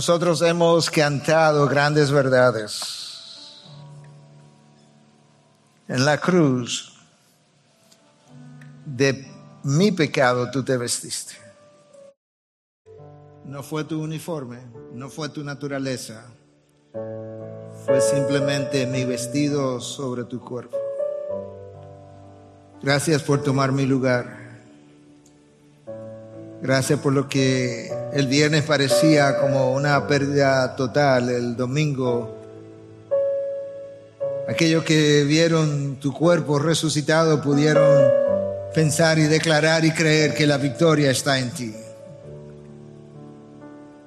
nosotros hemos cantado grandes verdades. En la cruz, de mi pecado tú te vestiste. No fue tu uniforme, no fue tu naturaleza, fue simplemente mi vestido sobre tu cuerpo. Gracias por tomar mi lugar. Gracias por lo que el viernes parecía como una pérdida total, el domingo. Aquellos que vieron tu cuerpo resucitado pudieron pensar y declarar y creer que la victoria está en ti.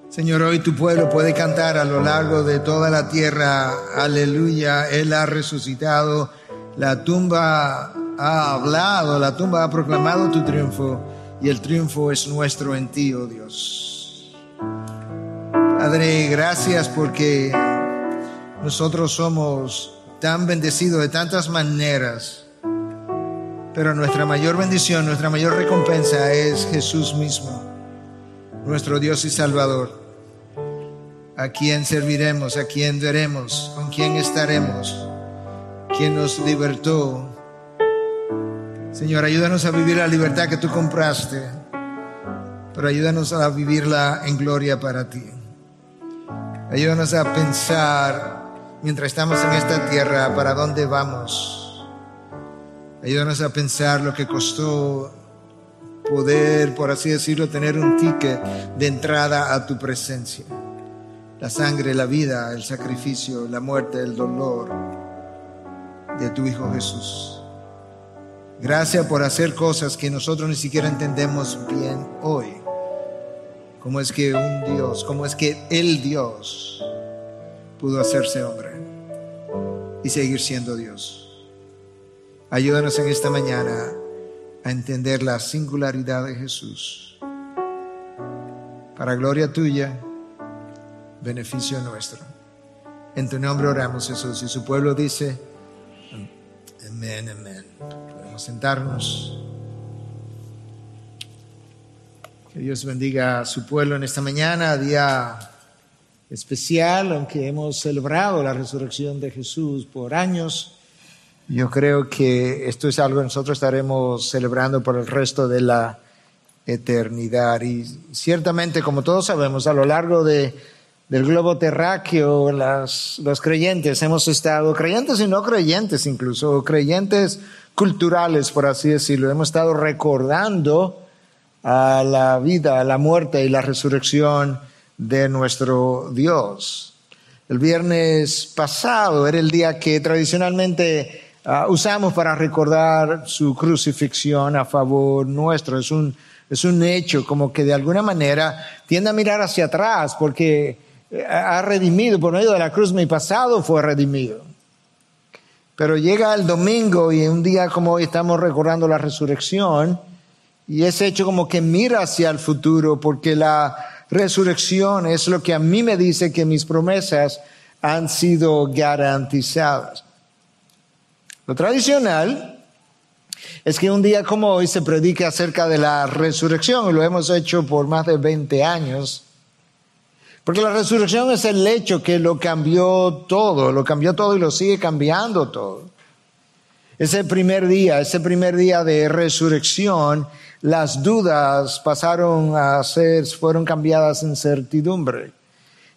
Señor, hoy tu pueblo puede cantar a lo largo de toda la tierra, aleluya, Él ha resucitado, la tumba ha hablado, la tumba ha proclamado tu triunfo y el triunfo es nuestro en ti, oh Dios. Padre, gracias porque nosotros somos tan bendecidos de tantas maneras, pero nuestra mayor bendición, nuestra mayor recompensa es Jesús mismo, nuestro Dios y Salvador a quién serviremos, a quién veremos, con quién estaremos, quién nos libertó. Señor, ayúdanos a vivir la libertad que tú compraste, pero ayúdanos a vivirla en gloria para ti. Ayúdanos a pensar mientras estamos en esta tierra para dónde vamos. Ayúdanos a pensar lo que costó poder, por así decirlo, tener un ticket de entrada a tu presencia la sangre, la vida, el sacrificio, la muerte, el dolor de tu Hijo Jesús. Gracias por hacer cosas que nosotros ni siquiera entendemos bien hoy. Cómo es que un Dios, cómo es que el Dios pudo hacerse hombre y seguir siendo Dios. Ayúdanos en esta mañana a entender la singularidad de Jesús. Para gloria tuya beneficio nuestro. En tu nombre oramos, Jesús. Y su pueblo dice, amén, amén. Sentarnos. Que Dios bendiga a su pueblo en esta mañana, día especial, aunque hemos celebrado la resurrección de Jesús por años. Yo creo que esto es algo que nosotros estaremos celebrando por el resto de la eternidad. Y ciertamente, como todos sabemos, a lo largo de del globo terráqueo, las, los creyentes hemos estado, creyentes y no creyentes incluso, creyentes culturales, por así decirlo, hemos estado recordando a la vida, a la muerte y la resurrección de nuestro Dios. El viernes pasado era el día que tradicionalmente ah, usamos para recordar su crucifixión a favor nuestro. Es un, es un hecho como que de alguna manera tiende a mirar hacia atrás porque ha redimido, por medio de la cruz mi pasado fue redimido. Pero llega el domingo y un día como hoy estamos recordando la resurrección y ese hecho como que mira hacia el futuro porque la resurrección es lo que a mí me dice que mis promesas han sido garantizadas. Lo tradicional es que un día como hoy se predique acerca de la resurrección y lo hemos hecho por más de 20 años. Porque la resurrección es el hecho que lo cambió todo, lo cambió todo y lo sigue cambiando todo. Ese primer día, ese primer día de resurrección, las dudas pasaron a ser, fueron cambiadas en certidumbre.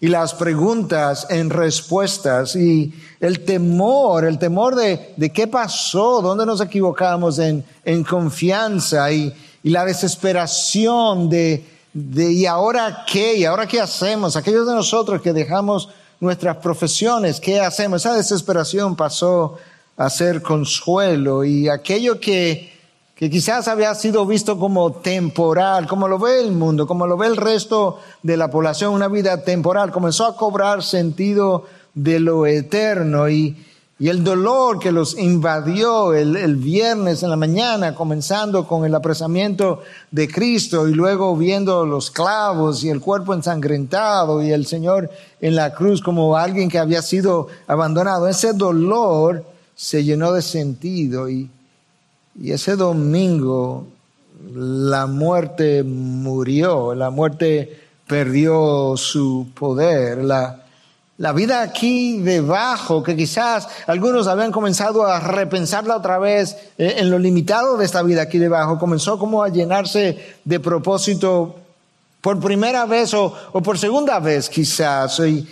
Y las preguntas en respuestas y el temor, el temor de, de qué pasó, dónde nos equivocamos en, en confianza y, y la desesperación de, de ¿y ahora qué? ¿Y ahora qué hacemos? Aquellos de nosotros que dejamos nuestras profesiones, ¿qué hacemos? Esa desesperación pasó a ser consuelo y aquello que, que quizás había sido visto como temporal, como lo ve el mundo, como lo ve el resto de la población, una vida temporal, comenzó a cobrar sentido de lo eterno y, y el dolor que los invadió el, viernes en la mañana, comenzando con el apresamiento de Cristo y luego viendo los clavos y el cuerpo ensangrentado y el Señor en la cruz como alguien que había sido abandonado, ese dolor se llenó de sentido y, y ese domingo la muerte murió, la muerte perdió su poder. La, la vida aquí debajo, que quizás algunos habían comenzado a repensarla otra vez eh, en lo limitado de esta vida aquí debajo, comenzó como a llenarse de propósito por primera vez o, por segunda vez quizás. Y,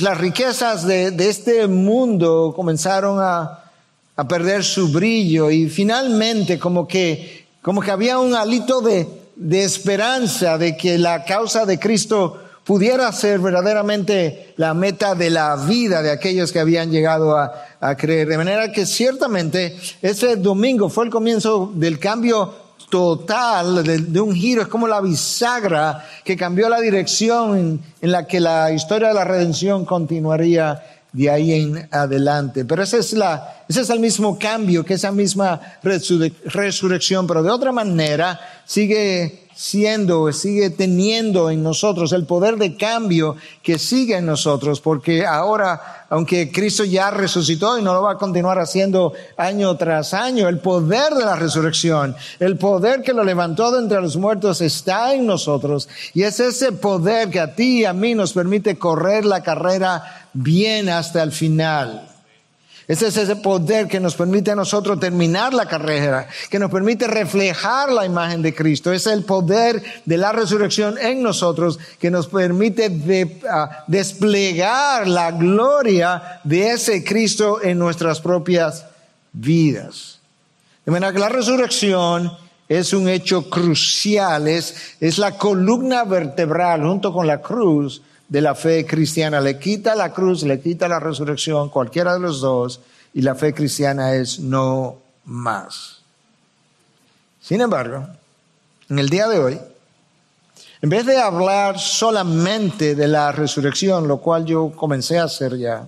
las riquezas de, este mundo comenzaron a, perder su brillo y finalmente como que, como que había un alito de esperanza de que la causa de Cristo pudiera ser verdaderamente la meta de la vida de aquellos que habían llegado a, creer. De manera que ciertamente ese domingo fue el comienzo del cambio total, de, un giro, es como la bisagra que cambió la dirección en, en la que la historia de la redención continuaría de ahí en adelante. Pero ese es, la, ese es el mismo cambio que esa misma resurrección, pero de otra manera sigue siendo, sigue teniendo en nosotros, el poder de cambio que sigue en nosotros, porque ahora, aunque Cristo ya resucitó y no lo va a continuar haciendo año tras año, el poder de la resurrección, el poder que lo levantó de entre los muertos está en nosotros y es ese poder que a ti y a mí nos permite correr la carrera bien hasta el final. Ese es ese poder que nos permite a nosotros terminar la carrera, que nos permite reflejar la imagen de Cristo. Es el poder de la resurrección en nosotros que nos permite ah, desplegar la gloria de ese Cristo en nuestras propias vidas. De manera que la resurrección es un hecho crucial, es, es la columna vertebral junto con la cruz de la fe cristiana. Le quita la cruz, le quita la resurrección, cualquiera de los dos, y la fe cristiana es no más. Sin embargo, en el día de hoy, en vez de hablar solamente de la resurrección, lo cual yo comencé a hacer ya,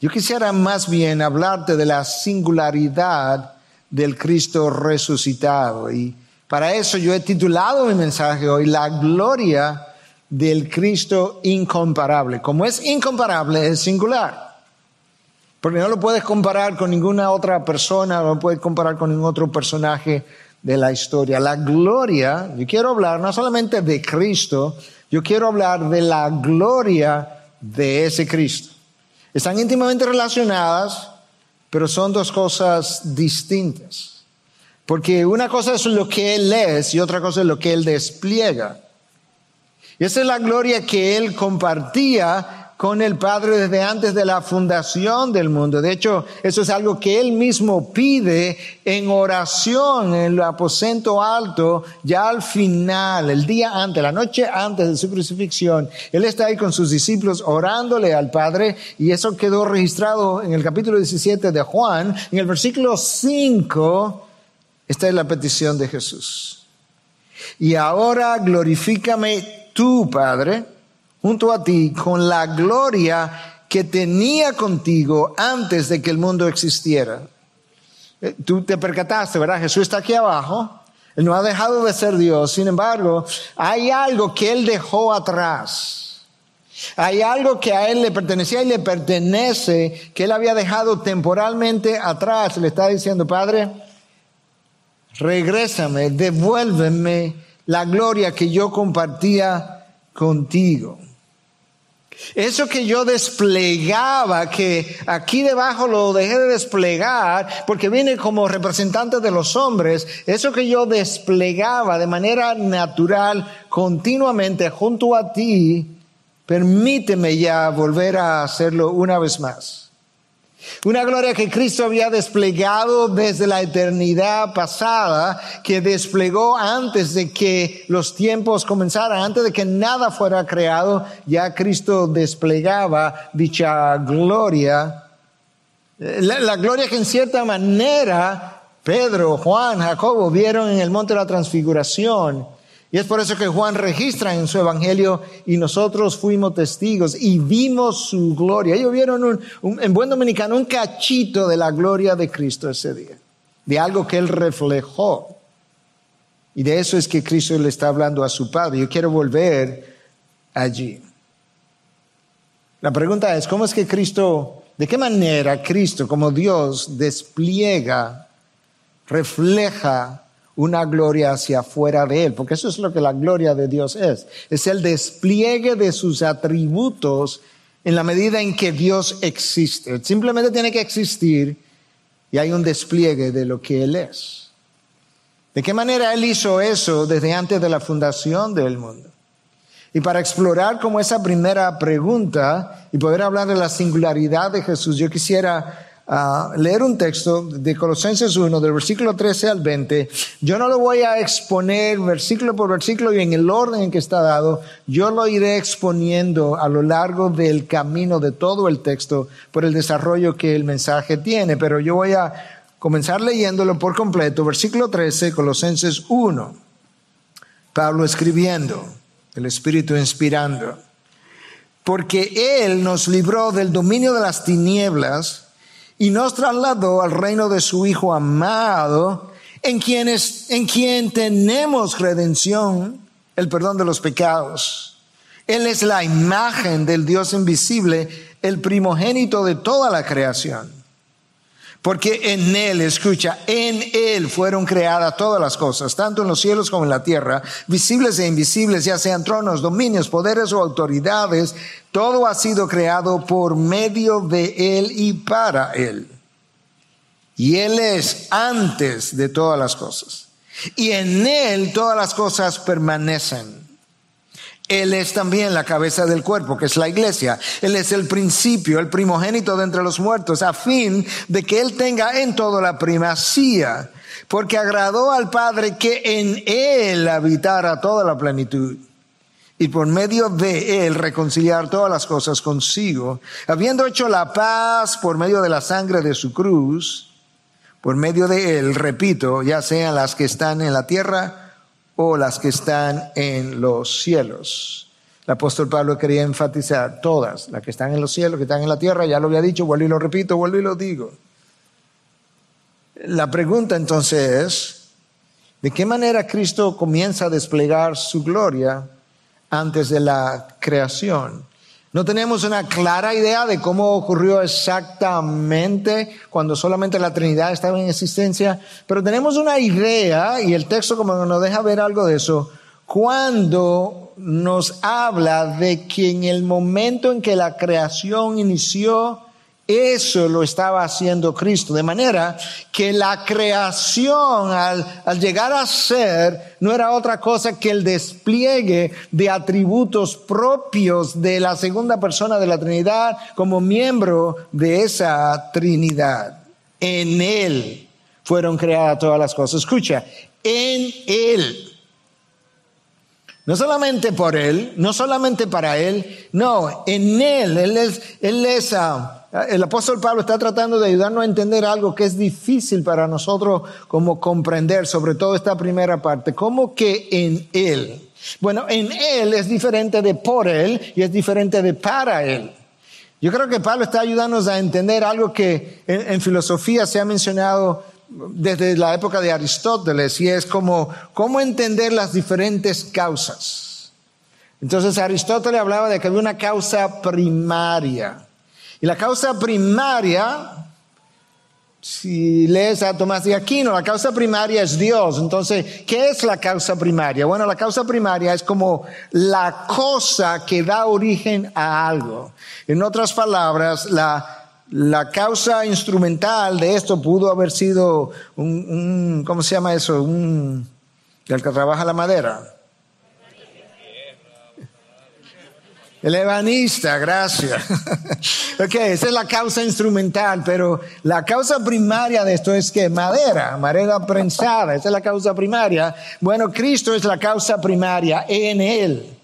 yo quisiera más bien hablarte de la singularidad del Cristo resucitado. Y para eso yo he titulado mi mensaje hoy, La gloria del Cristo incomparable. Como es incomparable, es singular. Porque no lo puedes comparar con ninguna otra persona, no lo puedes comparar con ningún otro personaje de la historia. La gloria, yo quiero hablar no solamente de Cristo, yo quiero hablar de la gloria de ese Cristo. Están íntimamente relacionadas, pero son dos cosas distintas. Porque una cosa es lo que Él es y otra cosa es lo que Él despliega. Y esa es la gloria que él compartía con el Padre desde antes de la fundación del mundo. De hecho, eso es algo que él mismo pide en oración en el aposento alto, ya al final, el día antes, la noche antes de su crucifixión. Él está ahí con sus discípulos orándole al Padre y eso quedó registrado en el capítulo 17 de Juan. En el versículo 5, esta es la petición de Jesús. Y ahora glorifícame tú, Padre, junto a ti, con la gloria que tenía contigo antes de que el mundo existiera. Eh, tú te percataste, ¿verdad? Jesús está aquí abajo. Él no ha dejado de ser Dios. Sin embargo, hay algo que Él dejó atrás. Hay algo que a Él le pertenecía y le pertenece, que Él había dejado temporalmente atrás. Le está diciendo, Padre, regrésame, devuélveme la gloria que yo compartía contigo. Eso que yo desplegaba, que aquí debajo lo dejé de desplegar porque viene como representante de los hombres, eso que yo desplegaba de manera natural continuamente junto a ti, permíteme ya volver a hacerlo una vez más. Una gloria que Cristo había desplegado desde la eternidad pasada, que desplegó antes de que los tiempos comenzaran, antes de que nada fuera creado, ya Cristo desplegaba dicha gloria. La, la gloria que en cierta manera Pedro, Juan, Jacobo vieron en el monte de la transfiguración y es por eso que Juan registra en su evangelio y nosotros fuimos testigos y vimos su gloria. Ellos vieron en buen dominicano un cachito de la gloria de Cristo ese día, de algo que él reflejó. Y de eso es que Cristo le está hablando a su Padre. Yo quiero volver allí. La pregunta es, ¿cómo es que Cristo, de qué manera Cristo como Dios despliega, refleja una gloria hacia afuera de Él, porque eso es lo que la gloria de Dios es. Es el despliegue de sus atributos en la medida en que Dios existe. Simplemente tiene que existir y hay un despliegue de lo que Él es. ¿De qué manera Él hizo eso desde antes de la fundación del mundo? Y para explorar como esa primera pregunta y poder hablar de la singularidad de Jesús, yo quisiera leer un texto de Colosenses 1, del versículo 13 al 20. Yo no lo voy a exponer versículo por versículo y en el orden en que está dado. Yo lo iré exponiendo a lo largo del camino de todo el texto por el desarrollo que el mensaje tiene. Pero yo voy a comenzar leyéndolo por completo. Versículo 13, Colosenses 1. Pablo escribiendo, el Espíritu inspirando. Porque Él nos libró del dominio de las tinieblas y nos trasladó al reino de su Hijo amado, en quien, en quien tenemos redención, el perdón de los pecados. Él es la imagen del Dios invisible, el primogénito de toda la creación porque en Él, escucha, en Él fueron creadas todas las cosas, tanto en los cielos como en la tierra, visibles e invisibles, ya sean tronos, dominios, poderes o autoridades, todo ha sido creado por medio de Él y para Él. Y Él es antes de todas las cosas. Y en Él todas las cosas permanecen. Él es también la cabeza del cuerpo, que es la iglesia. Él es el principio, el primogénito de entre los muertos, a fin de que Él tenga en todo la primacía, porque agradó al Padre que en Él habitara toda la plenitud y por medio de él reconciliar todas las cosas consigo, habiendo hecho la paz por medio de la sangre de su cruz, por medio de él, repito, ya sean las que están en la tierra o las que están en los cielos. El apóstol Pablo quería enfatizar todas, las que están en los cielos, que están en la tierra, ya lo había dicho, vuelvo y lo repito, vuelvo y lo digo. La pregunta entonces es, ¿de qué manera Cristo comienza a desplegar su gloria antes de la creación? No tenemos una clara idea de cómo ocurrió exactamente cuando solamente la Trinidad estaba en existencia, pero tenemos una idea, y el texto como nos deja ver algo de eso, cuando nos habla de que en el momento en que la creación inició, eso lo estaba haciendo Cristo. De manera que la creación al, llegar a ser no era otra cosa que el despliegue de atributos propios de la segunda persona de la Trinidad como miembro de esa Trinidad. En Él fueron creadas todas las cosas. Escucha, en Él. No solamente por Él, no solamente para Él, no, en Él. Él es, él es ah, el apóstol Pablo está tratando de ayudarnos a entender algo que es difícil para nosotros como comprender, sobre todo esta primera parte, como que en Él. Bueno, en Él es diferente de por Él y es diferente de para Él. Yo creo que Pablo está ayudándonos a entender algo que en, filosofía se ha mencionado desde la época de Aristóteles y es como cómo entender las diferentes causas. Entonces Aristóteles hablaba de que había una causa primaria. Y la causa primaria, si lees a Tomás de Aquino, la causa primaria es Dios. Entonces, ¿qué es la causa primaria? Bueno, la causa primaria es como la cosa que da origen a algo. En otras palabras, la, la causa instrumental de esto pudo haber sido un, un ¿cómo se llama eso? Un, el que trabaja la madera. El ebanista, gracias. ok, esa es la causa instrumental, pero la causa primaria de esto es que madera, madera prensada, esa es la causa primaria. Bueno, Cristo es la causa primaria en Él.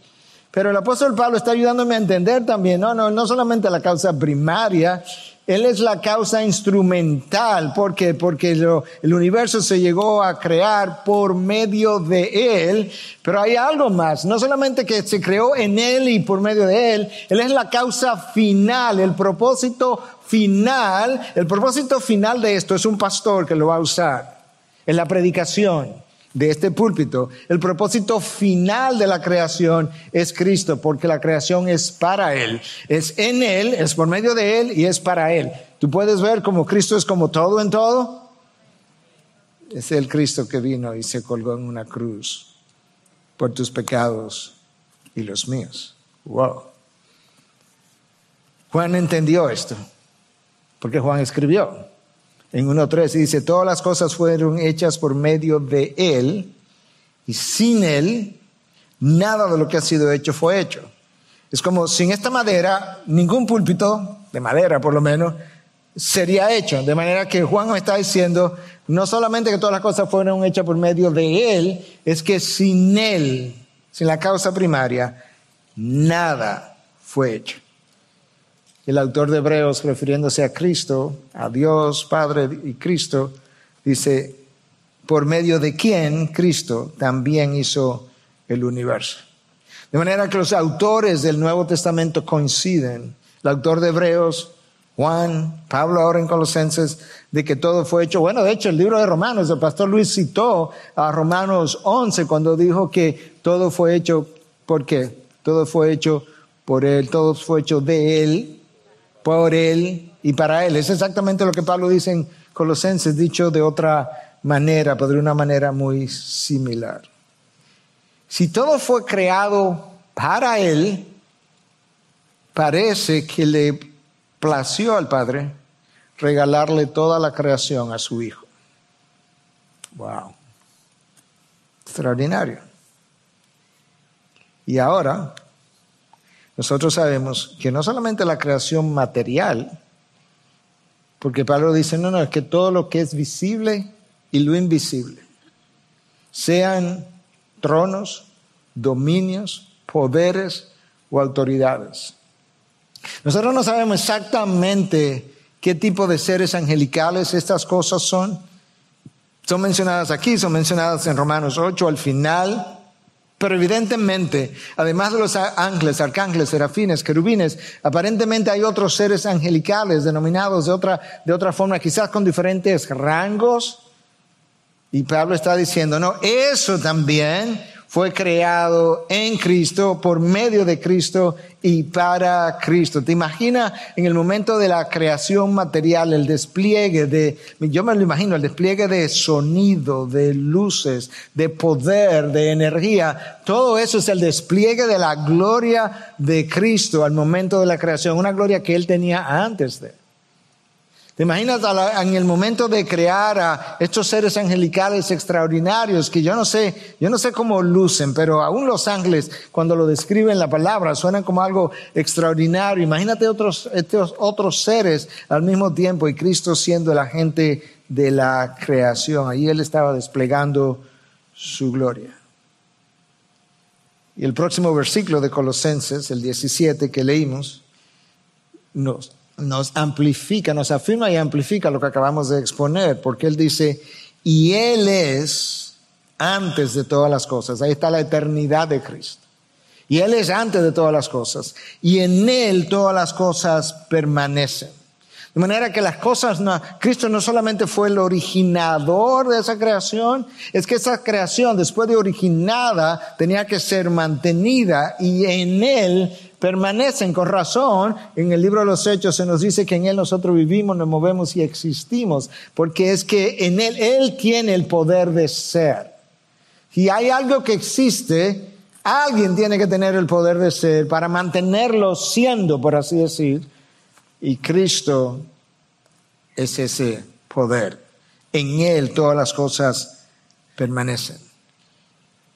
Pero el apóstol Pablo está ayudándome a entender también, no, no, no solamente la causa primaria, él es la causa instrumental. ¿Por qué? Porque el universo se llegó a crear por medio de Él. Pero hay algo más. No solamente que se creó en Él y por medio de Él. Él es la causa final, el propósito final. El propósito final de esto es un pastor que lo va a usar en la predicación de este púlpito, el propósito final de la creación es Cristo, porque la creación es para Él, es en Él, es por medio de Él y es para Él. Tú puedes ver como Cristo es como todo en todo. es el Cristo que vino y se colgó en una cruz por tus pecados y los míos. Wow. Juan entendió esto, porque Juan escribió en 1.3 y dice, todas las cosas fueron hechas por medio de Él y sin Él nada de lo que ha sido hecho fue hecho. Es como sin esta madera, ningún púlpito, de madera por lo menos, sería hecho. De manera que Juan nos está diciendo, no solamente que todas las cosas fueron hechas por medio de Él, es que sin Él, sin la causa primaria, nada fue hecho. El autor de Hebreos, refiriéndose a Cristo, a Dios, Padre y Cristo, dice, por medio de quien Cristo también hizo el universo. De manera que los autores del Nuevo Testamento coinciden. El autor de Hebreos, Juan, Pablo ahora en Colosenses, de que todo fue hecho. Bueno, de hecho, el libro de Romanos, el pastor Luis citó a Romanos 11 cuando dijo que todo fue hecho, ¿por qué? Todo fue hecho por Él, todo fue hecho de Él, por Él y para Él. Es exactamente lo que Pablo dice en Colosenses, dicho de otra manera, pero de una manera muy similar. Si todo fue creado para Él, parece que le plació al Padre regalarle toda la creación a su Hijo. Wow. Extraordinario. Y ahora, nosotros sabemos que no solamente la creación material, porque Pablo dice, no, no, es que todo lo que es visible y lo invisible, sean tronos, dominios, poderes o autoridades. Nosotros no sabemos exactamente qué tipo de seres angelicales estas cosas son. Son mencionadas aquí, son mencionadas en Romanos 8 al final. Pero evidentemente, además de los ángeles, arcángeles, serafines, querubines, aparentemente hay otros seres angelicales denominados de otra, de otra forma, quizás con diferentes rangos. Y Pablo está diciendo, no, eso también fue creado en Cristo, por medio de Cristo y para Cristo. ¿Te imaginas en el momento de la creación material, el despliegue de, yo me lo imagino, el despliegue de sonido, de luces, de poder, de energía? Todo eso es el despliegue de la gloria de Cristo al momento de la creación, una gloria que Él tenía antes de. ¿Te imaginas en el momento de crear a estos seres angelicales extraordinarios que yo no sé, yo no sé cómo lucen, pero aún los ángeles cuando lo describen la palabra suenan como algo extraordinario. Imagínate otros, estos otros seres al mismo tiempo y Cristo siendo el agente de la creación. Ahí Él estaba desplegando su gloria. Y el próximo versículo de Colosenses, el 17 que leímos, nos nos amplifica, nos afirma y amplifica lo que acabamos de exponer, porque Él dice, y Él es antes de todas las cosas. Ahí está la eternidad de Cristo. Y Él es antes de todas las cosas. Y en Él todas las cosas permanecen. De manera que las cosas, no, Cristo no solamente fue el originador de esa creación, es que esa creación, después de originada, tenía que ser mantenida y en Él permanecen con razón. En el libro de los Hechos se nos dice que en Él nosotros vivimos, nos movemos y existimos, porque es que en Él, Él tiene el poder de ser. Si hay algo que existe, alguien tiene que tener el poder de ser para mantenerlo siendo, por así decir, y Cristo es ese poder. En Él todas las cosas permanecen.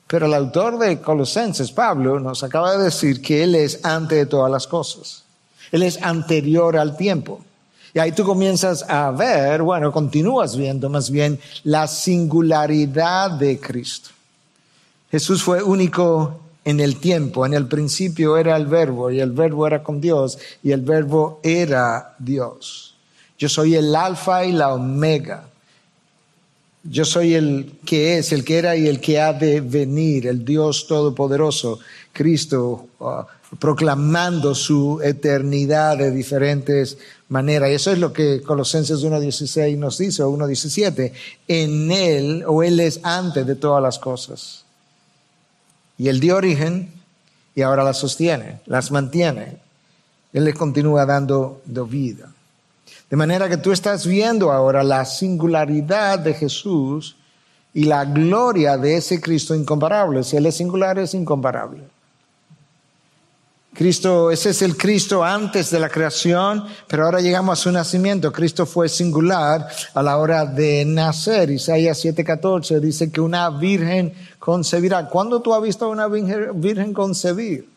Pero el autor de Colosenses, Pablo, nos acaba de decir que Él es antes de todas las cosas. Él es anterior al tiempo. Y ahí tú comienzas a ver, bueno, continúas viendo más bien la singularidad de Cristo. Jesús fue único en el tiempo. En el principio era el verbo y el verbo era con Dios y el verbo era Dios. Yo soy el alfa y la omega. Yo soy el que es, el que era y el que ha de venir, el Dios Todopoderoso, Cristo, uh, proclamando su eternidad de diferentes maneras. Y eso es lo que Colosenses 1.16 nos dice, o 1.17. En Él, o Él es antes de todas las cosas. Y Él dio origen y ahora las sostiene, las mantiene. Él le continúa dando vida. De manera que tú estás viendo ahora la singularidad de Jesús y la gloria de ese Cristo incomparable. Si Él es singular, es incomparable. Cristo, ese es el Cristo antes de la creación, pero ahora llegamos a su nacimiento. Cristo fue singular a la hora de nacer. Isaías 7:14 dice que una virgen concebirá. ¿Cuándo tú has visto a una virgen concebir?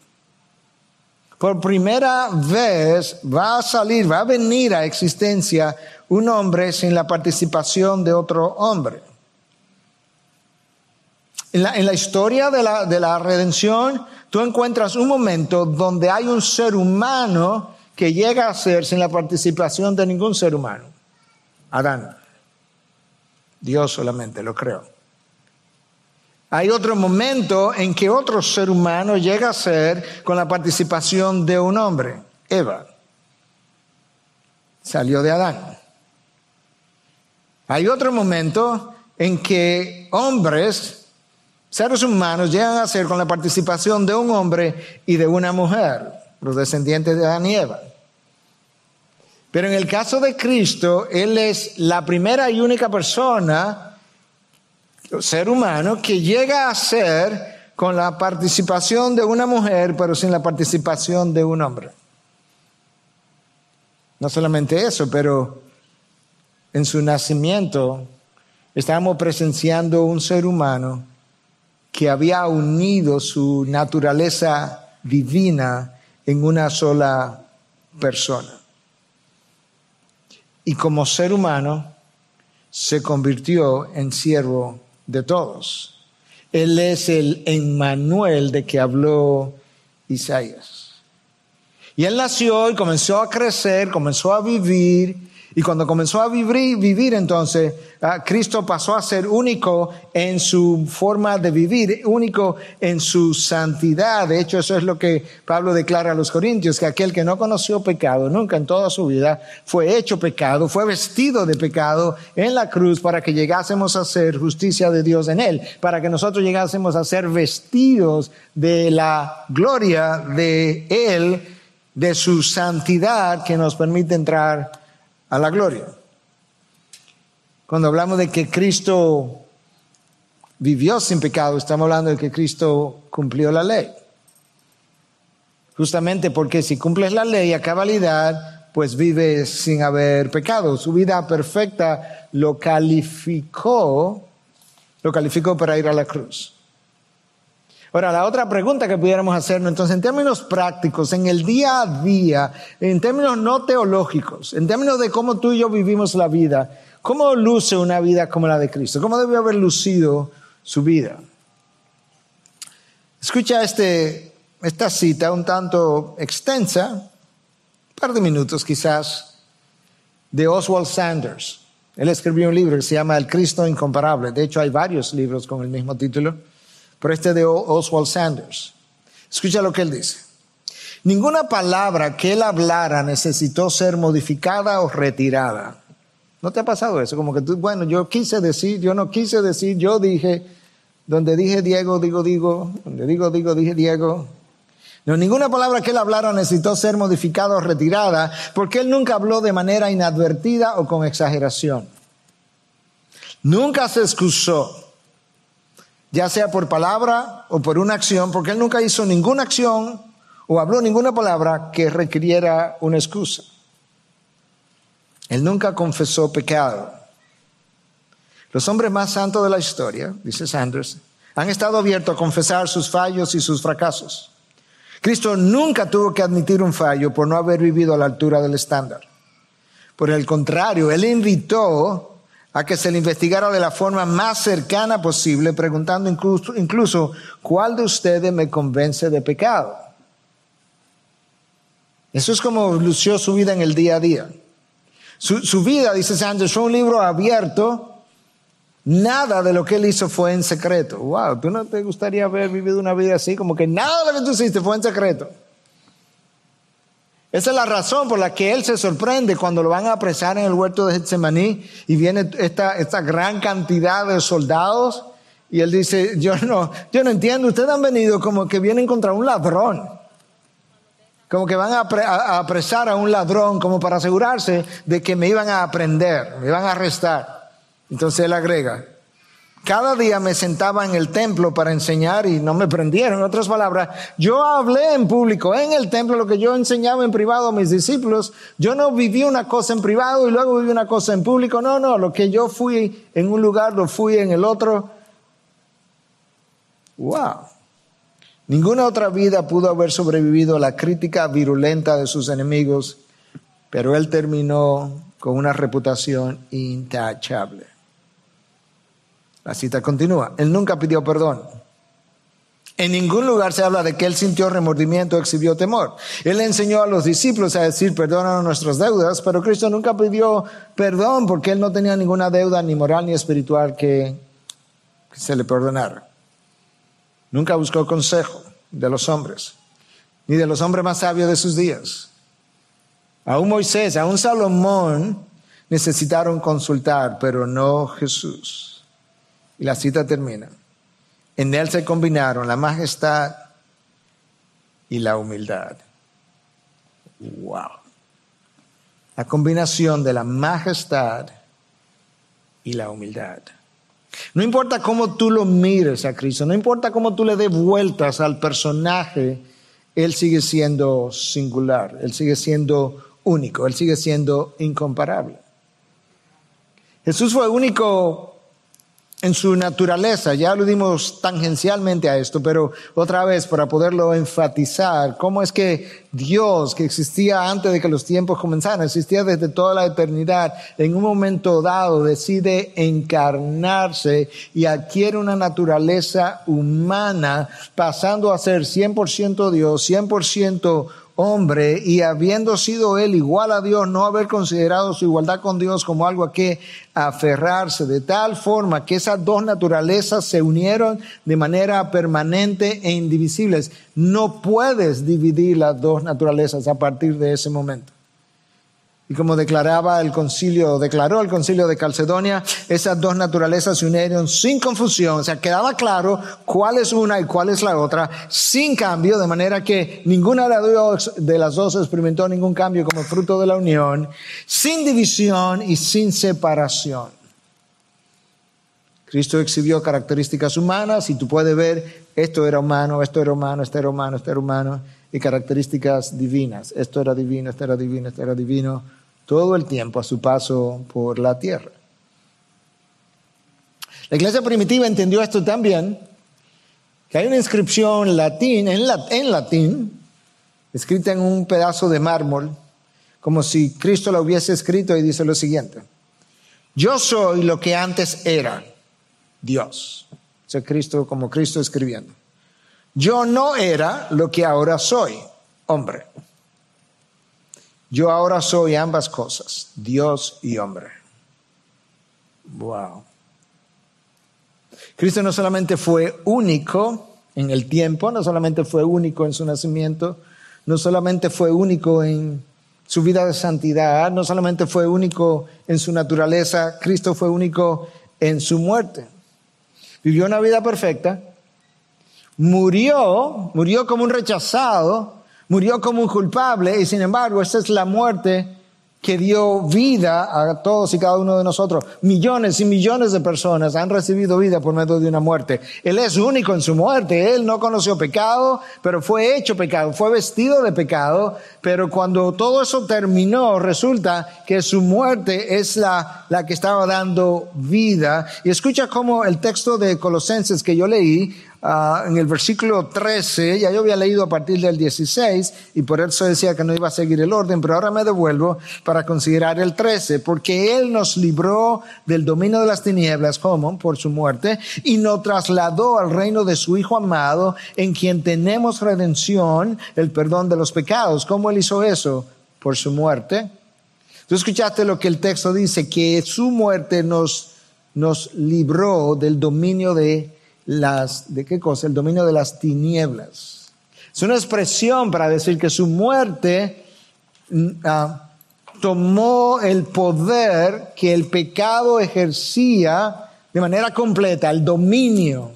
Por primera vez va a salir, va a venir a existencia un hombre sin la participación de otro hombre. En la, historia de la, de la redención, tú encuentras un momento donde hay un ser humano que llega a ser sin la participación de ningún ser humano. Adán. Dios solamente, lo creo. Hay otro momento en que otro ser humano llega a ser con la participación de un hombre, Eva. Salió de Adán. Hay otro momento en que hombres seres humanos llegan a ser con la participación de un hombre y de una mujer, los descendientes de Adán y Eva. Pero en el caso de Cristo, Él es la primera y única persona, ser humano, que llega a ser con la participación de una mujer, pero sin la participación de un hombre. No solamente eso, pero en su nacimiento estamos presenciando un ser humano que había unido su naturaleza divina en una sola persona. Y como ser humano se convirtió en siervo de todos. Él es el Emmanuel de que habló Isaías. Y él nació y comenzó a crecer, comenzó a vivir y cuando comenzó a vivir, vivir entonces, ah, Cristo pasó a ser único en su forma de vivir, único en su santidad. De hecho, eso es lo que Pablo declara a los Corintios, que aquel que no conoció pecado nunca en toda su vida fue hecho pecado, fue vestido de pecado en la cruz para que llegásemos a ser justicia de Dios en él, para que nosotros llegásemos a ser vestidos de la gloria de él, de su santidad que nos permite entrar a la gloria. Cuando hablamos de que Cristo vivió sin pecado, estamos hablando de que Cristo cumplió la ley. Justamente porque si cumples la ley a cabalidad, pues vives sin haber pecado. Su vida perfecta lo calificó, lo calificó para ir a la cruz. Ahora, la otra pregunta que pudiéramos hacernos, entonces, en términos prácticos, en el día a día, en términos no teológicos, en términos de cómo tú y yo vivimos la vida, ¿cómo luce una vida como la de Cristo? ¿Cómo debe haber lucido su vida? Escucha este, esta cita un tanto extensa, un par de minutos quizás, de Oswald Sanders. Él escribió un libro que se llama El Cristo Incomparable. De hecho, hay varios libros con el mismo título pero este de Oswald Sanders. Escucha lo que él dice. Ninguna palabra que él hablara necesitó ser modificada o retirada. ¿No te ha pasado eso? Como que tú, bueno, yo quise decir, yo no quise decir, yo dije, donde dije Diego, digo, digo, donde digo, digo, dije Diego. No, ninguna palabra que él hablara necesitó ser modificada o retirada, porque él nunca habló de manera inadvertida o con exageración. Nunca se excusó ya sea por palabra o por una acción, porque él nunca hizo ninguna acción o habló ninguna palabra que requiriera una excusa. Él nunca confesó pecado. Los hombres más santos de la historia, dice Sanders, han estado abiertos a confesar sus fallos y sus fracasos. Cristo nunca tuvo que admitir un fallo por no haber vivido a la altura del estándar. Por el contrario, Él invitó a que se le investigara de la forma más cercana posible, preguntando incluso, incluso ¿cuál de ustedes me convence de pecado? Eso es como lució su vida en el día a día. Su, vida, dice Sanders, fue un libro abierto. Nada de lo que él hizo fue en secreto. Wow, ¿tú no te gustaría haber vivido una vida así? Como que nada de lo que tú hiciste fue en secreto. Esa es la razón por la que él se sorprende cuando lo van a apresar en el huerto de Getsemaní y viene esta, esta gran cantidad de soldados y él dice, yo no, yo no entiendo, ustedes han venido como que vienen contra un ladrón. Como que van a, a apresar a un ladrón como para asegurarse de que me iban a aprender, me iban a arrestar. Entonces él agrega, Cada día me sentaba en el templo para enseñar y no me prendieron. En otras palabras, yo hablé en público, en el templo, lo que yo enseñaba en privado a mis discípulos. Yo no viví una cosa en privado y luego viví una cosa en público. No, no, lo que yo fui en un lugar, lo fui en el otro. Wow. Ninguna otra vida pudo haber sobrevivido a la crítica virulenta de sus enemigos, pero él terminó con una reputación intachable. La cita continúa. Él nunca pidió perdón. En ningún lugar se habla de que él sintió remordimiento o exhibió temor. Él enseñó a los discípulos a decir perdónanos nuestras deudas, pero Cristo nunca pidió perdón porque él no tenía ninguna deuda ni moral ni espiritual que, que se le perdonara. Nunca buscó consejo de los hombres, ni de los hombres más sabios de sus días. Aún Moisés, aún Salomón necesitaron consultar, pero no Jesús. Y la cita termina. En él se combinaron la majestad y la humildad. Wow. La combinación de la majestad y la humildad. No importa cómo tú lo mires a Cristo, no importa cómo tú le des vueltas al personaje, Él sigue siendo singular, Él sigue siendo único, Él sigue siendo incomparable. Jesús fue único en su naturaleza, ya dimos tangencialmente a esto, pero otra vez para poderlo enfatizar, cómo es que Dios, que existía antes de que los tiempos comenzaran, existía desde toda la eternidad, en un momento dado decide encarnarse y adquiere una naturaleza humana, pasando a ser 100% Dios, 100% hombre y habiendo sido él igual a Dios, no haber considerado su igualdad con Dios como algo a que aferrarse, de tal forma que esas dos naturalezas se unieron de manera permanente e indivisibles. No puedes dividir las dos naturalezas a partir de ese momento. Y como declaraba el concilio, declaró el concilio de Calcedonia, esas dos naturalezas se unieron sin confusión, o sea, quedaba claro cuál es una y cuál es la otra, sin cambio, de manera que ninguna de las dos experimentó ningún cambio como fruto de la unión, sin división y sin separación. Cristo exhibió características humanas y tú puedes ver, esto era humano, esto era humano, esto era humano, esto era humano, y características divinas. Esto era divino, esto era divino, esto era divino, todo el tiempo a su paso por la tierra. La iglesia primitiva entendió esto también, que hay una inscripción en, en latín, escrita en un pedazo de mármol, como si Cristo la hubiese escrito y dice lo siguiente, yo soy lo que antes era, Dios. O sea, Cristo como Cristo escribiendo. Yo no era lo que ahora soy, hombre. Yo ahora soy ambas cosas, Dios y hombre. Wow. Cristo no solamente fue único en el tiempo, no solamente fue único en su nacimiento, no solamente fue único en su vida de santidad, no solamente fue único en su naturaleza, Cristo fue único en su muerte. Vivió una vida perfecta, murió, murió como un rechazado, murió como un culpable y sin embargo esa es la muerte que dio vida a todos y cada uno de nosotros. Millones y millones de personas han recibido vida por medio de una muerte. Él es único en su muerte. Él no conoció pecado, pero fue hecho pecado, fue vestido de pecado. Pero cuando todo eso terminó, resulta que su muerte es la, la que estaba dando vida. Y escucha cómo el texto de Colosenses que yo leí Ah, en el versículo 13, ya yo había leído a partir del 16 y por eso decía que no iba a seguir el orden, pero ahora me devuelvo para considerar el 13, porque Él nos libró del dominio de las tinieblas, como por su muerte, y nos trasladó al reino de su Hijo amado, en quien tenemos redención, el perdón de los pecados. ¿Cómo Él hizo eso? Por su muerte. Tú escuchaste lo que el texto dice, que su muerte nos, nos libró del dominio de las, ¿de qué cosa? El dominio de las tinieblas. Es una expresión para decir que su muerte mm, ah, tomó el poder que el pecado ejercía de manera completa, el dominio.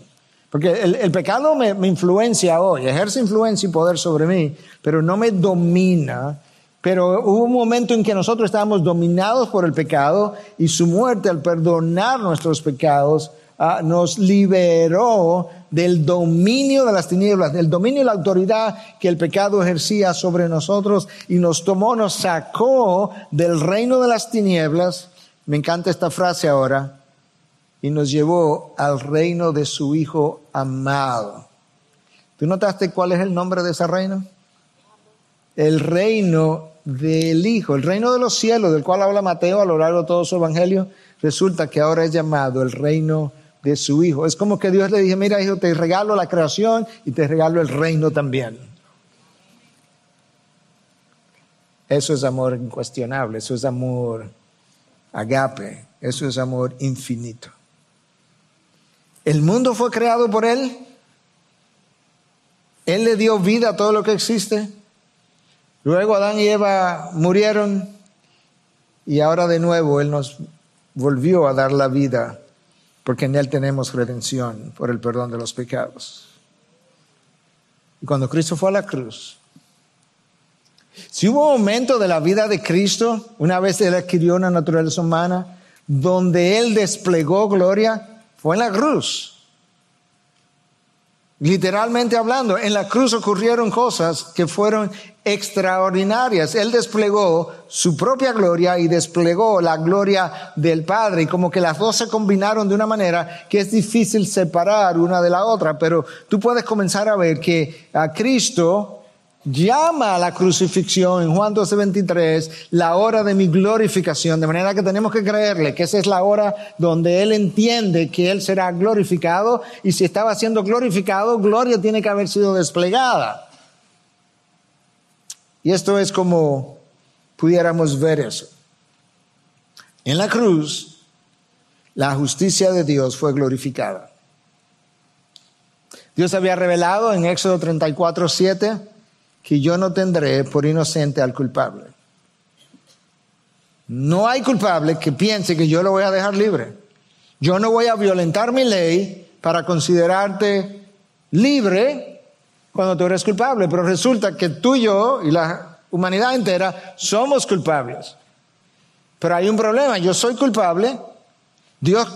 Porque el, pecado me, me, influencia hoy, ejerce influencia y poder sobre mí, pero no me domina. Pero hubo un momento en que nosotros estábamos dominados por el pecado y su muerte al perdonar nuestros pecados ah, nos liberó del dominio de las tinieblas, del dominio y la autoridad que el pecado ejercía sobre nosotros y nos tomó, nos sacó del reino de las tinieblas. Me encanta esta frase ahora. Y nos llevó al reino de su Hijo amado. ¿Tú notaste cuál es el nombre de ese reino? El reino del Hijo, el reino de los cielos, del cual habla Mateo a lo largo de todo su evangelio, resulta que ahora es llamado el reino de su Hijo. Es como que Dios le dije, mira hijo, te regalo la creación y te regalo el reino también. Eso es amor incuestionable, eso es amor agape, eso es amor infinito. El mundo fue creado por Él. Él le dio vida a todo lo que existe. Luego Adán y Eva murieron y ahora de nuevo Él nos volvió a dar la vida porque en Él tenemos redención por el perdón de los pecados. Y cuando Cristo fue a la cruz, si hubo un momento de la vida de Cristo, una vez Él adquirió una naturaleza humana, donde Él desplegó gloria, fue en la cruz. Literalmente hablando, en la cruz ocurrieron cosas que fueron extraordinarias. Él desplegó su propia gloria y desplegó la gloria del Padre y como que las dos se combinaron de una manera que es difícil separar una de la otra, pero tú puedes comenzar a ver que a Cristo llama a la crucifixión en Juan 12:23 la hora de mi glorificación, de manera que tenemos que creerle que esa es la hora donde Él entiende que Él será glorificado y si estaba siendo glorificado, gloria tiene que haber sido desplegada. Y esto es como pudiéramos ver eso. En la cruz, la justicia de Dios fue glorificada. Dios había revelado en Éxodo 34, 7 que yo no tendré por inocente al culpable. No hay culpable que piense que yo lo voy a dejar libre. Yo no voy a violentar mi ley para considerarte libre cuando tú eres culpable, pero resulta que tú y yo y la humanidad entera somos culpables. Pero hay un problema, yo soy culpable, Dios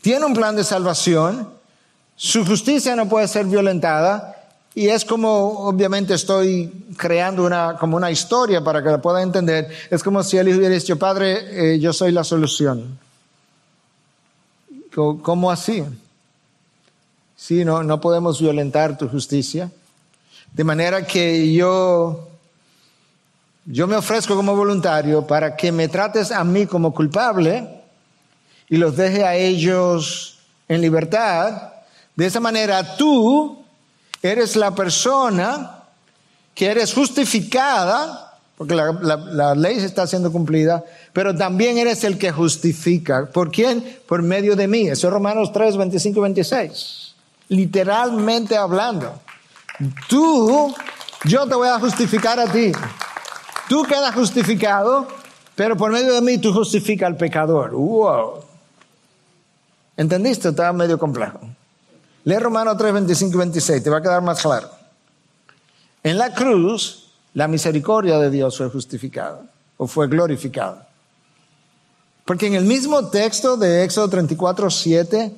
tiene un plan de salvación, su justicia no puede ser violentada, y es como, obviamente estoy creando una, como una historia para que la pueda entender. Es como si él hubiera dicho, Padre, eh, yo soy la solución. ¿Cómo así? Sí, no, no podemos violentar tu justicia. De manera que yo, yo me ofrezco como voluntario para que me trates a mí como culpable y los deje a ellos en libertad. De esa manera tú eres la persona que eres justificada, porque la, ley se está siendo cumplida, pero también eres el que justifica. ¿Por quién? Por medio de mí. Eso es Romanos 3, 25 y 26. Literalmente hablando. Tú, yo te voy a justificar a ti. Tú quedas justificado, pero por medio de mí tú justificas al pecador. Wow. ¿Entendiste? Estaba medio complejo. Lee Romanos 3, 25 y 26, te va a quedar más claro. En la cruz, la misericordia de Dios fue justificada o fue glorificada. Porque en el mismo texto de Éxodo 34, 7,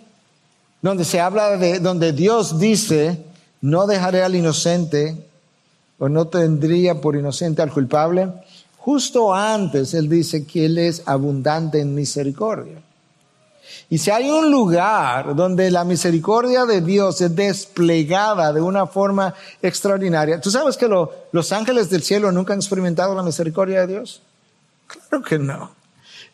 donde se habla de, donde Dios dice, no dejaré al inocente o no tendría por inocente al culpable, justo antes Él dice que Él es abundante en misericordia. Y si hay un lugar donde la misericordia de Dios es desplegada de una forma extraordinaria, ¿tú sabes que los ángeles del cielo nunca han experimentado la misericordia de Dios? Claro que no.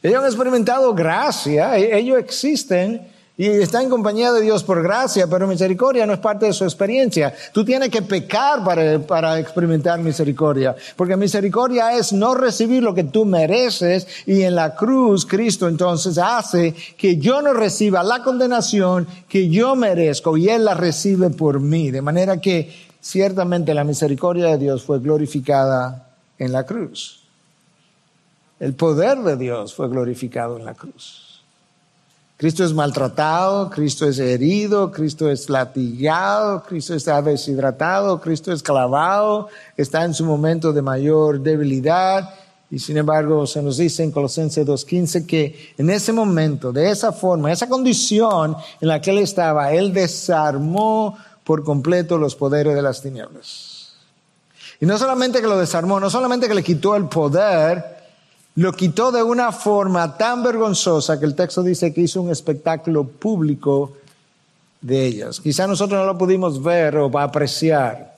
Ellos han experimentado gracia, e-, ellos existen y está en compañía de Dios por gracia, pero misericordia no es parte de su experiencia. Tú tienes que pecar para, para experimentar misericordia, porque misericordia es no recibir lo que tú mereces y en la cruz Cristo entonces hace que yo no reciba la condenación que yo merezco y Él la recibe por mí. De manera que ciertamente la misericordia de Dios fue glorificada en la cruz. El poder de Dios fue glorificado en la cruz. Cristo es maltratado, Cristo es herido, Cristo es latigado, Cristo está deshidratado, Cristo es clavado, está en su momento de mayor debilidad Y sin embargo, se nos dice en Colosenses 2.15 que en ese momento, de esa forma, esa condición en la que él estaba, él desarmó por completo los poderes de las tinieblas. Y no solamente que lo desarmó, no solamente que le quitó el poder, lo quitó de una forma tan vergonzosa que el texto dice que hizo un espectáculo público de ellas. Quizá nosotros no lo pudimos ver o apreciar,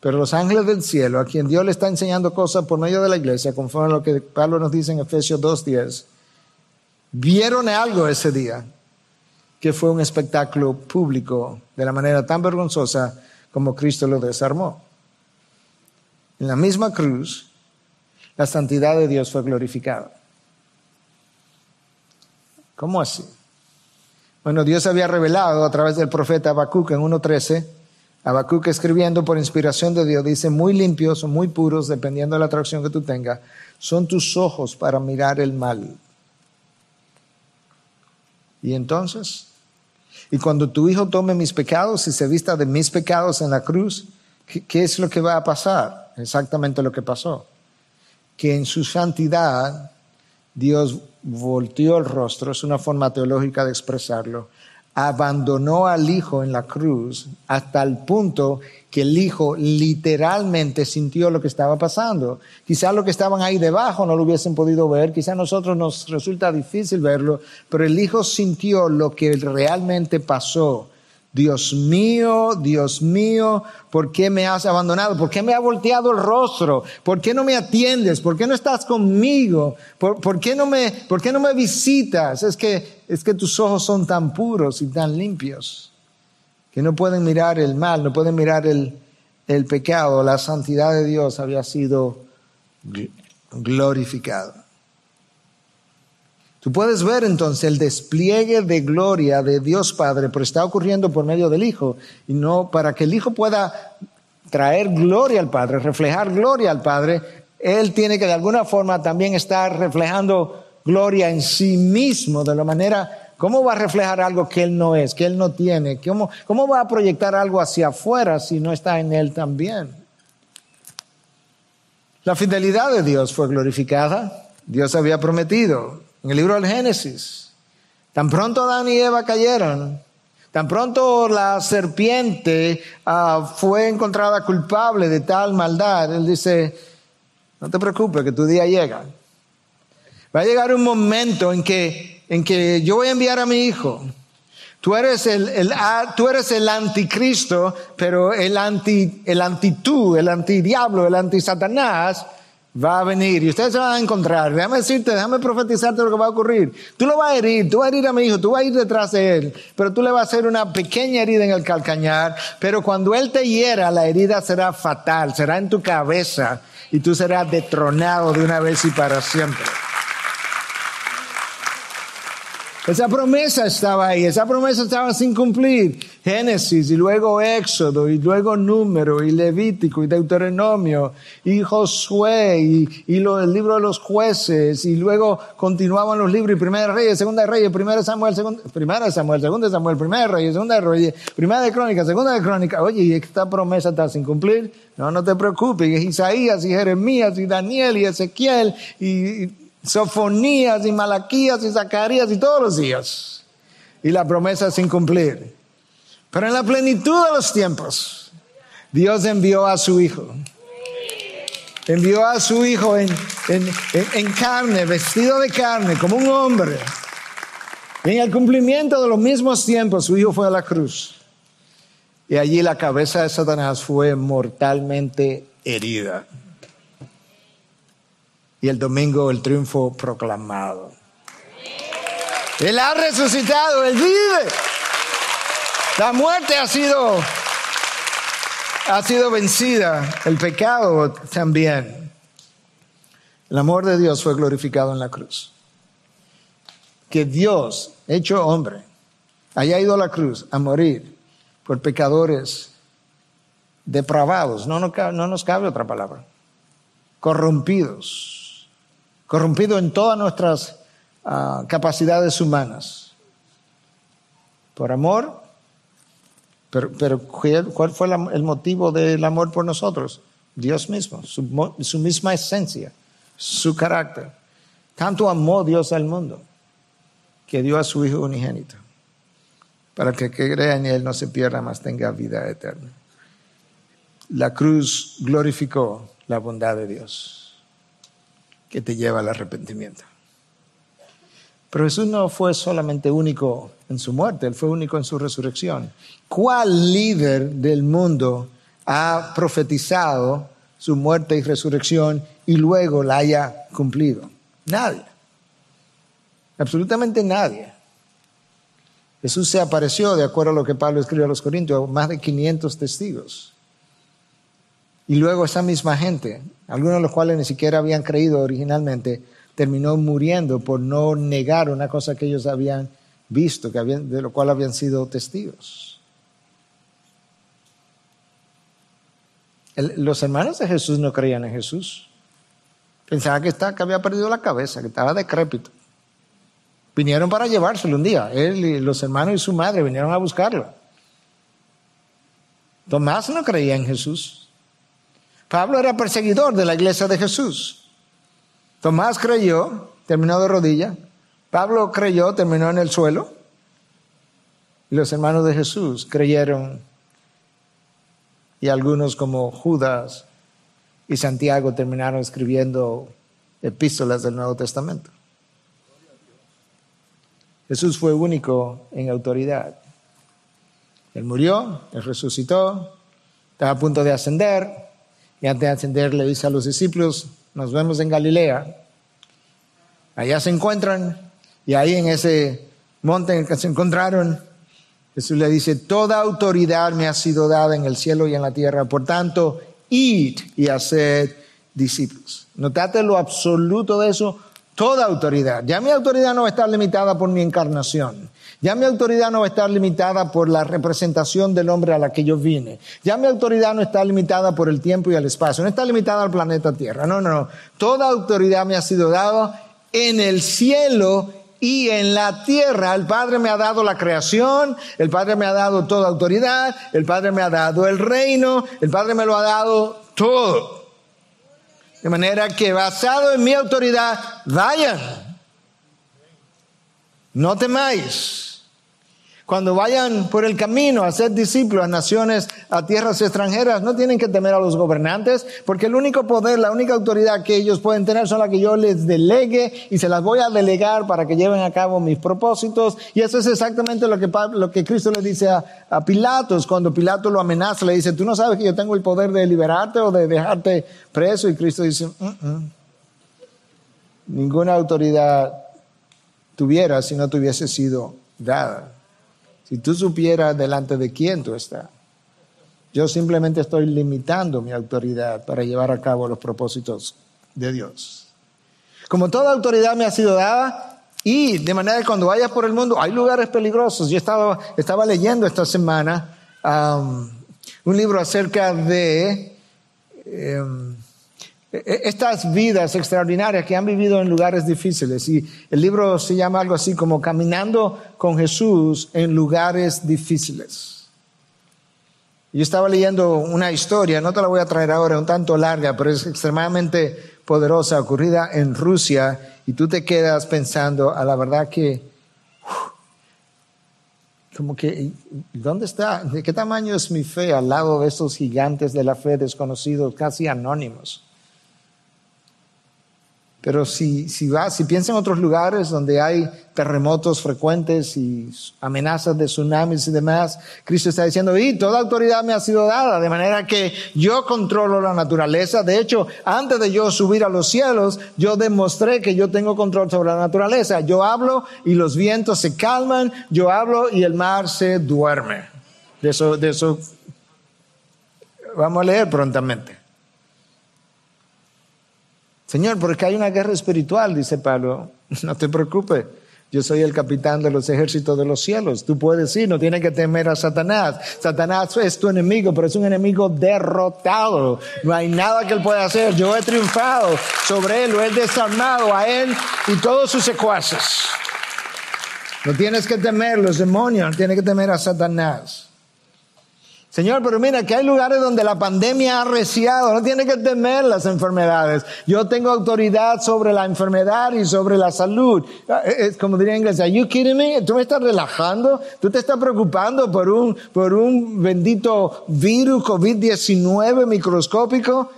pero los ángeles del cielo, a quien Dios le está enseñando cosas por medio de la iglesia, conforme a lo que Pablo nos dice en Efesios 2.10, vieron algo ese día que fue un espectáculo público de la manera tan vergonzosa como Cristo lo desarmó. En la misma cruz, la santidad de Dios fue glorificada. ¿Cómo así? Bueno, Dios había revelado a través del profeta Habacuc en 1.13, Habacuc escribiendo por inspiración de Dios, dice, muy limpios o muy puros, dependiendo de la atracción que tú tengas, son tus ojos para mirar el mal. Y entonces, y cuando tu hijo tome mis pecados y se vista de mis pecados en la cruz, ¿qué, es lo que va a pasar? Exactamente lo que pasó. Que en su santidad Dios volteó el rostro, es una forma teológica de expresarlo, abandonó al Hijo en la cruz hasta el punto que el Hijo literalmente sintió lo que estaba pasando. Quizás lo que estaban ahí debajo no lo hubiesen podido ver, quizás a nosotros nos resulta difícil verlo, pero el Hijo sintió lo que realmente pasó. Dios mío, Dios mío, ¿por qué me has abandonado? ¿Por qué me ha volteado el rostro? ¿Por qué no me atiendes? ¿Por qué no estás conmigo? ¿Por, qué, no me, por qué no me visitas? Es que, es que tus ojos son tan puros y tan limpios que no pueden mirar el mal, no pueden mirar el, el pecado. La santidad de Dios había sido glorificada. Tú puedes ver entonces el despliegue de gloria de Dios Padre, pero está ocurriendo por medio del Hijo. Y no para que el Hijo pueda traer gloria al Padre, reflejar gloria al Padre, Él tiene que de alguna forma también estar reflejando gloria en sí mismo, de la manera, ¿cómo va a reflejar algo que Él no es, que Él no tiene? ¿Cómo, cómo va a proyectar algo hacia afuera si no está en Él también? La fidelidad de Dios fue glorificada. Dios había prometido en el libro del Génesis. Tan pronto Adán y Eva cayeron, tan pronto la serpiente ah, fue encontrada culpable de tal maldad, él dice, no te preocupes que tu día llega. Va a llegar un momento en que, en que yo voy a enviar a mi hijo. Tú eres el, el, tú eres el anticristo, pero el anti, el antitú, el antidiablo, el antisatanás va a venir y ustedes se van a encontrar. Déjame decirte, déjame profetizarte lo que va a ocurrir. Tú lo vas a herir, tú vas a herir a mi hijo, tú vas a ir detrás de él, pero tú le vas a hacer una pequeña herida en el calcañar, pero cuando él te hiera, la herida será fatal, será en tu cabeza y tú serás detronado de una vez y para siempre. Esa promesa estaba ahí, esa promesa estaba sin cumplir. Génesis y luego Éxodo y luego Número y Levítico y Deuteronomio y Josué y, y lo, el libro de los jueces y luego continuaban los libros y Primera Reyes, Segunda de Reyes, Primera Samuel, Segunda, Primera de Samuel, Segunda de Samuel, Primera de Reyes, Segunda de Reyes, Primera de Crónica, Segunda de Crónica. Oye, ¿y esta promesa está sin cumplir? No, no te preocupes. Isaías y Jeremías y Daniel y Ezequiel y Sofonías y Malaquías y Zacarías y todos los días. Y la promesa sin cumplir. Pero en la plenitud de los tiempos, Dios envió a su Hijo. Envió a su Hijo en, carne, vestido de carne, como un hombre. Y en el cumplimiento de los mismos tiempos, su Hijo fue a la cruz. Y allí la cabeza de Satanás fue mortalmente herida y el domingo el triunfo proclamado. Él ha resucitado, Él vive. La muerte ha sido, ha sido vencida, el pecado también. El amor de Dios fue glorificado en la cruz. Que Dios, hecho hombre, haya ido a la cruz a morir por pecadores depravados, no, no, no nos cabe otra palabra, corrompidos, corrompido en todas nuestras ah, capacidades humanas. Por amor, pero, pero ¿cuál fue el motivo del amor por nosotros? Dios mismo, su, misma esencia, su carácter. Tanto amó Dios al mundo que dio a su Hijo unigénito, para que, que crea en Él no se pierda, más tenga vida eterna. La cruz glorificó la bondad de Dios, que te lleva al arrepentimiento. Pero Jesús no fue solamente único en su muerte, Él fue único en su resurrección. ¿Cuál líder del mundo ha profetizado su muerte y resurrección y luego la haya cumplido? Nadie. Absolutamente nadie. Jesús se apareció, de acuerdo a lo que Pablo escribió a los Corintios, más de 500 testigos. Y luego esa misma gente, algunos de los cuales ni siquiera habían creído originalmente, terminó muriendo por no negar una cosa que ellos habían visto, que habían, de lo cual habían sido testigos. los hermanos de Jesús no creían en Jesús. Pensaban que, estaba, que había perdido la cabeza, que estaba decrépito. Vinieron para llevárselo un día. Él y los hermanos y su madre vinieron a buscarlo. Tomás no creía en Jesús. Pablo era perseguidor de la iglesia de Jesús. Tomás creyó, terminó de rodilla. Pablo creyó, terminó en el suelo. Y los hermanos de Jesús creyeron. Y algunos como Judas y Santiago terminaron escribiendo epístolas del Nuevo Testamento. Jesús fue único en autoridad. Él murió, él resucitó, estaba a punto de ascender, y antes de ascender le dice a los discípulos, nos vemos en Galilea. Allá se encuentran y ahí en ese monte en el que se encontraron, Jesús le dice, toda autoridad me ha sido dada en el cielo y en la tierra, por tanto, id y haced discípulos. Notate lo absoluto de eso, toda autoridad. Ya mi autoridad no va a estar limitada por mi encarnación. Ya mi autoridad no va a estar limitada por la representación del hombre a la que yo vine. Ya mi autoridad no está limitada por el tiempo y el espacio. No está limitada al planeta Tierra. No, no, no. Toda autoridad me ha sido dada en el cielo y en la tierra. El Padre me ha dado la creación, el Padre me ha dado toda autoridad, el Padre me ha dado el reino, el Padre me lo ha dado todo. De manera que basado en mi autoridad, vayan. No temáis. Cuando vayan por el camino a ser discípulos a naciones, a tierras extranjeras, no tienen que temer a los gobernantes, porque el único poder, la única autoridad que ellos pueden tener son la que yo les delegue y se las voy a delegar para que lleven a cabo mis propósitos. Y eso es exactamente lo que, Cristo le dice a, Pilatos, cuando Pilato lo amenaza, le dice, tú no sabes que yo tengo el poder de liberarte o de dejarte preso. Y Cristo dice, ninguna autoridad tuviera si no te hubiese sido dada. Si tú supieras delante de quién tú estás. Yo simplemente estoy limitando mi autoridad para llevar a cabo los propósitos de Dios. Como toda autoridad me ha sido dada, y de manera que cuando vayas por el mundo, hay lugares peligrosos. Yo estaba, estaba leyendo esta semana un libro acerca de em, estas vidas extraordinarias que han vivido en lugares difíciles. Y el libro se llama algo así como Caminando con Jesús en lugares difíciles. Yo estaba leyendo una historia, no te la voy a traer ahora, un tanto larga, pero es extremadamente poderosa, ocurrida en Rusia, y tú te quedas pensando, a la verdad que, como que, ¿dónde está? ¿De qué tamaño es mi fe al lado de estos gigantes de la fe desconocidos, casi anónimos? Pero si, si vas, si piensas en otros lugares donde hay terremotos frecuentes y amenazas de tsunamis y demás, Cristo está diciendo, y toda autoridad me ha sido dada, de manera que yo controlo la naturaleza. De hecho, antes de yo subir a los cielos, yo demostré que yo tengo control sobre la naturaleza. Yo hablo y los vientos se calman, yo hablo y el mar se duerme. De eso, de eso vamos a leer prontamente. Señor, porque hay una guerra espiritual, dice Pablo. No te preocupes. Yo soy el capitán de los ejércitos de los cielos. Tú puedes ir, no tienes que temer a Satanás. Satanás es tu enemigo, pero es un enemigo derrotado. No hay nada que él pueda hacer. Yo he triunfado sobre él, lo he desarmado a él y todos sus secuaces. No tienes que temer los demonios, no tienes que temer a Satanás. Señor, pero mira que hay lugares donde la pandemia ha arreciado, no tiene que temer las enfermedades. Yo tengo autoridad sobre la enfermedad y sobre la salud. Ah, es como diría inglés, ¿are you kidding me? ¿Tú me estás relajando? ¿Tú te estás preocupando por un, por un bendito virus COVID-19 microscópico?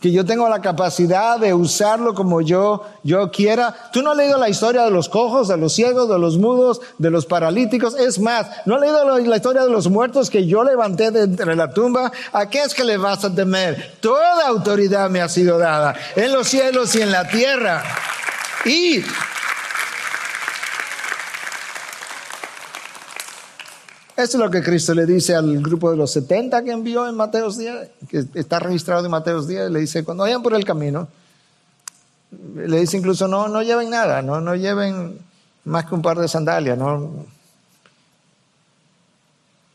Que yo tengo la capacidad de usarlo como yo, yo quiera. Tú no has leído la historia de los cojos, de los ciegos, de los mudos, de los paralíticos. Es más, no has leído la historia de los muertos que yo levanté de entre la tumba. ¿A qué es que le vas a temer? Toda autoridad me ha sido dada en los cielos y en la tierra. Y Eso es lo que Cristo le dice al grupo de los 70 que envió en Mateos 10, que está registrado en Mateos 10, le dice, cuando vayan por el camino, le dice incluso, no, no lleven nada, no, no lleven más que un par de sandalias, no.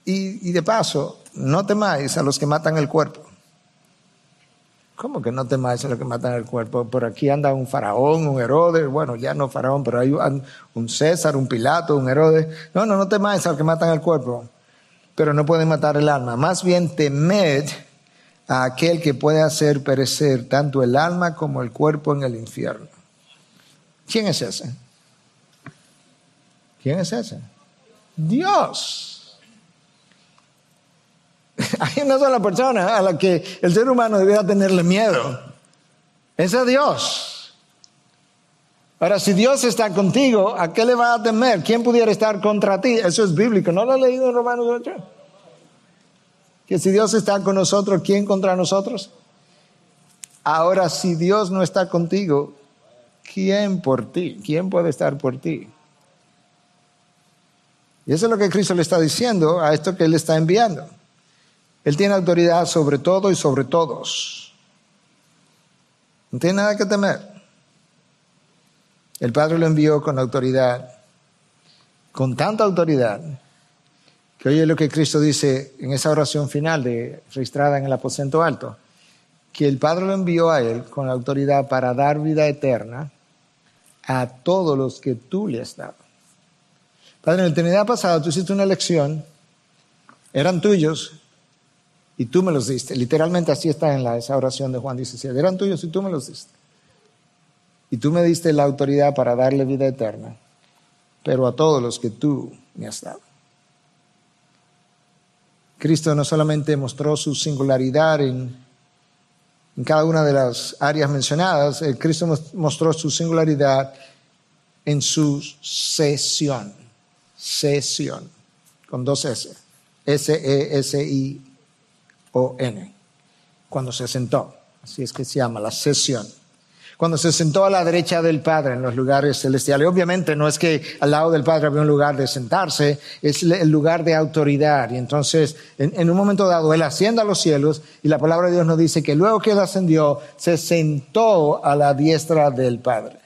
Y, y de paso, no temáis a los que matan el cuerpo, ¿Cómo que no temáis a lo que matan el cuerpo? Por aquí anda un faraón, un Herodes, bueno, ya no faraón, pero hay un César, un Pilato, un Herodes. No, no, no temáis a los que matan el cuerpo, pero no pueden matar el alma. Más bien temed a aquel que puede hacer perecer tanto el alma como el cuerpo en el infierno. ¿Quién es ese? ¿Quién es ese? Dios. Hay una sola persona a la que el ser humano debiera tenerle miedo. Es a Dios. Ahora, si Dios está contigo, ¿a qué le va a temer? ¿Quién pudiera estar contra ti? Eso es bíblico. ¿No lo ha leído en Romanos 8? Que si Dios está con nosotros, ¿quién contra nosotros? Ahora, si Dios no está contigo, ¿quién por ti? ¿Quién puede estar por ti? Y eso es lo que Cristo le está diciendo a esto que Él está enviando. Él tiene autoridad sobre todo y sobre todos. No tiene nada que temer. El Padre lo envió con autoridad, con tanta autoridad, que oye lo que Cristo dice en esa oración final de, registrada en el aposento alto, que el Padre lo envió a Él con autoridad para dar vida eterna a todos los que tú le has dado. Padre, en la eternidad pasada tú hiciste una elección, eran tuyos, y tú me los diste. Literalmente así está en esa oración de Juan 17. Eran tuyos y tú me los diste. Y tú me diste la autoridad para darle vida eterna, pero a todos los que tú me has dado. Cristo no solamente mostró su singularidad en, en cada una de las áreas mencionadas, eh, Cristo mostró su singularidad en su sesión, sesión, con dos S, S-E-S-I o N, cuando se sentó. Así es que se llama la sesión. Cuando se sentó a la derecha del Padre en los lugares celestiales. Obviamente no es que al lado del Padre había un lugar de sentarse, es el lugar de autoridad. Y entonces, en, en un momento dado, Él asciende a los cielos y la palabra de Dios nos dice que luego que Él ascendió, se sentó a la diestra del Padre.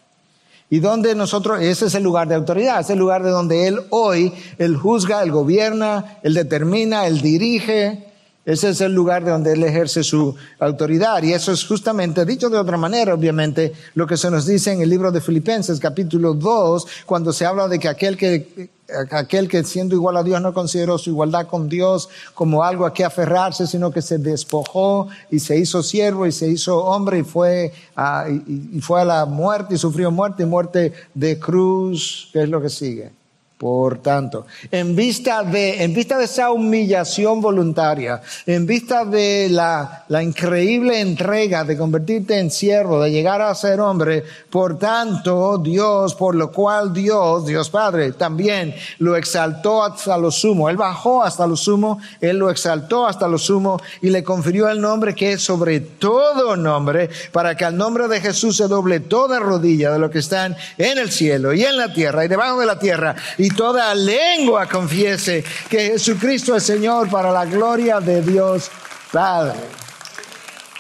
Y donde nosotros, ese es el lugar de autoridad, es el lugar de donde Él hoy, Él juzga, Él gobierna, Él determina, Él dirige, ese es el lugar de donde Él ejerce su autoridad. Y eso es justamente, dicho de otra manera, obviamente, lo que se nos dice en el libro de Filipenses, capítulo 2, cuando se habla de que aquel que, aquel que siendo igual a Dios no consideró su igualdad con Dios como algo a que aferrarse, sino que se despojó y se hizo siervo y se hizo hombre y fue a, y fue a la muerte y sufrió muerte y muerte de cruz. ¿Qué es lo que sigue? Por tanto, en vista de, en vista de esa humillación voluntaria, en vista de la, la increíble entrega de convertirte en siervo, de llegar a ser hombre, por tanto, Dios, por lo cual Dios, Dios Padre, también lo exaltó hasta lo sumo. Él bajó hasta lo sumo, Él lo exaltó hasta lo sumo y le confirió el nombre que es sobre todo nombre, para que al nombre de Jesús se doble toda rodilla de lo que están en el cielo y en la tierra y debajo de la tierra y toda lengua confiese que Jesucristo es Señor para la gloria de Dios Padre.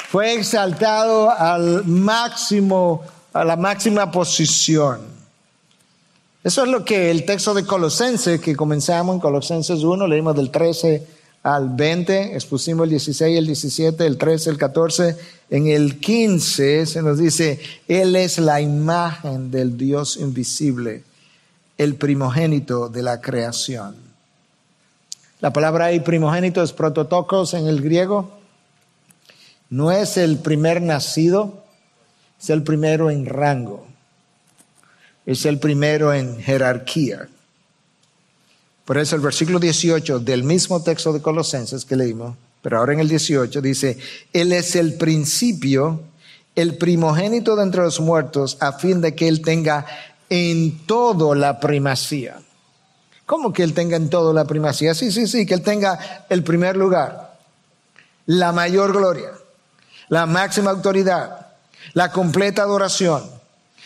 Fue exaltado al máximo, a la máxima posición. Eso es lo que el texto de Colosenses, que comenzamos en Colosenses 1, leímos del 13 al 20, expusimos el 16, el 17, el 13, el 14. En el 15 se nos dice, Él es la imagen del Dios invisible el primogénito de la creación. La palabra ahí primogénito es prototocos en el griego. No es el primer nacido, es el primero en rango. Es el primero en jerarquía. Por eso el versículo 18 del mismo texto de Colosenses que leímos, pero ahora en el 18 dice, Él es el principio, el primogénito de entre los muertos, a fin de que Él tenga en todo la primacía. ¿Cómo que Él tenga en todo la primacía? Sí, sí, sí, que Él tenga el primer lugar, la mayor gloria, la máxima autoridad, la completa adoración,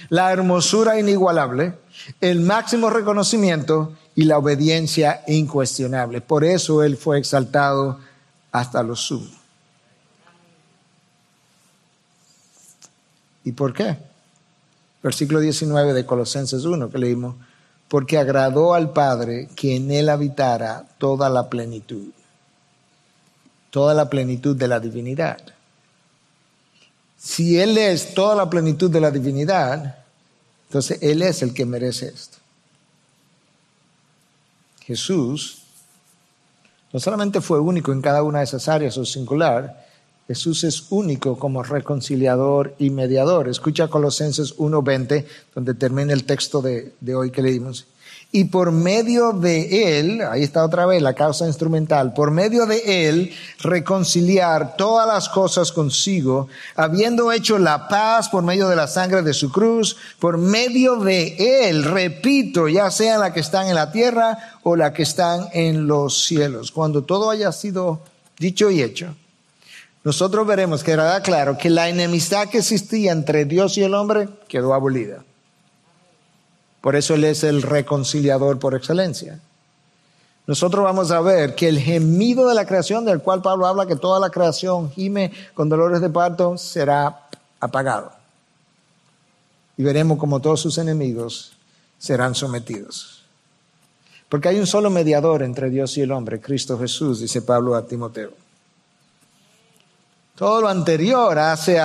la hermosura inigualable, el máximo reconocimiento y la obediencia incuestionable. Por eso Él fue exaltado hasta lo sumo. ¿Y por qué? Versículo 19 de Colosenses 1 que leímos, porque agradó al Padre que en Él habitara toda la plenitud, toda la plenitud de la divinidad. Si Él es toda la plenitud de la divinidad, entonces Él es el que merece esto. Jesús no solamente fue único en cada una de esas áreas o singular, Jesús es único como reconciliador y mediador. Escucha Colosenses 1.20, donde termina el texto de, de hoy que leímos y por medio de él, ahí está otra vez la causa instrumental, por medio de él reconciliar todas las cosas consigo, habiendo hecho la paz por medio de la sangre de su cruz, por medio de él, repito, ya sean la que están en la tierra o la que están en los cielos. Cuando todo haya sido dicho y hecho, nosotros veremos que era claro que la enemistad que existía entre Dios y el hombre quedó abolida. Por eso Él es el reconciliador por excelencia. Nosotros vamos a ver que el gemido de la creación, del cual Pablo habla, que toda la creación gime con dolores de parto, será apagado. Y veremos como todos sus enemigos serán sometidos. Porque hay un solo mediador entre Dios y el hombre, Cristo Jesús, dice Pablo a Timoteo. Todo lo anterior hace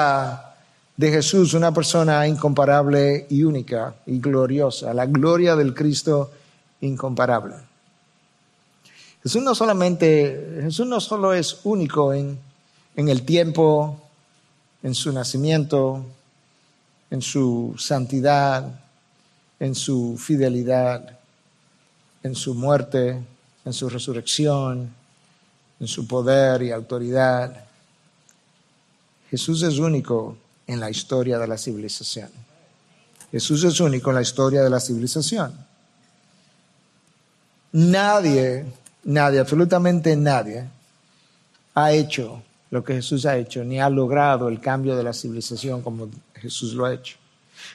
de Jesús, una persona incomparable y única y gloriosa, la gloria del Cristo incomparable. Jesús no solamente, Jesús no solo es único en, en el tiempo, en su nacimiento, en su santidad, en su fidelidad, en su muerte, en su resurrección, en su poder y autoridad. Jesús es único en la historia de la civilización. Jesús es único en la historia de la civilización. Nadie, nadie, absolutamente nadie ha hecho lo que Jesús ha hecho, ni ha logrado el cambio de la civilización como Jesús lo ha hecho.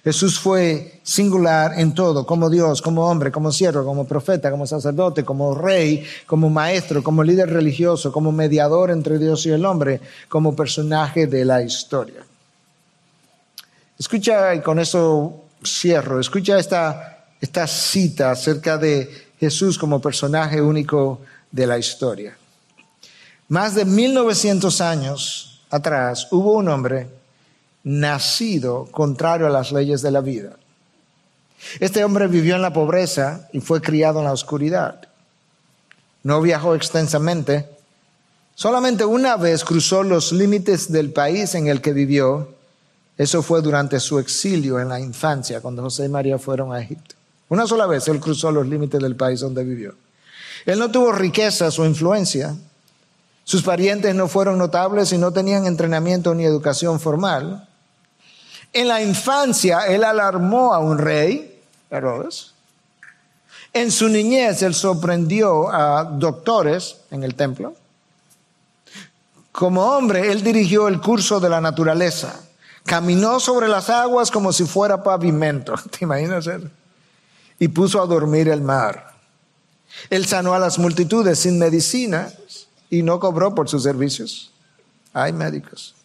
Jesús fue singular en todo, como Dios, como hombre, como siervo, como profeta, como sacerdote, como rey, como maestro, como líder religioso, como mediador entre Dios y el hombre, como personaje de la historia. Escucha, y con eso cierro, escucha esta, esta cita acerca de Jesús como personaje único de la historia. Más de 1900 años atrás hubo un hombre nacido contrario a las leyes de la vida. Este hombre vivió en la pobreza y fue criado en la oscuridad. No viajó extensamente. Solamente una vez cruzó los límites del país en el que vivió eso fue durante su exilio en la infancia, cuando José y María fueron a Egipto. Una sola vez él cruzó los límites del país donde vivió. Él no tuvo riquezas o influencia. Sus parientes no fueron notables y no tenían entrenamiento ni educación formal. En la infancia él alarmó a un rey, Herodes. En su niñez él sorprendió a doctores en el templo. Como hombre él dirigió el curso de la naturaleza. Caminó sobre las aguas como si fuera pavimento. ¿Te imaginas eso? Y puso a dormir el mar. Él sanó a las multitudes sin medicina y no cobró por sus servicios. Hay médicos.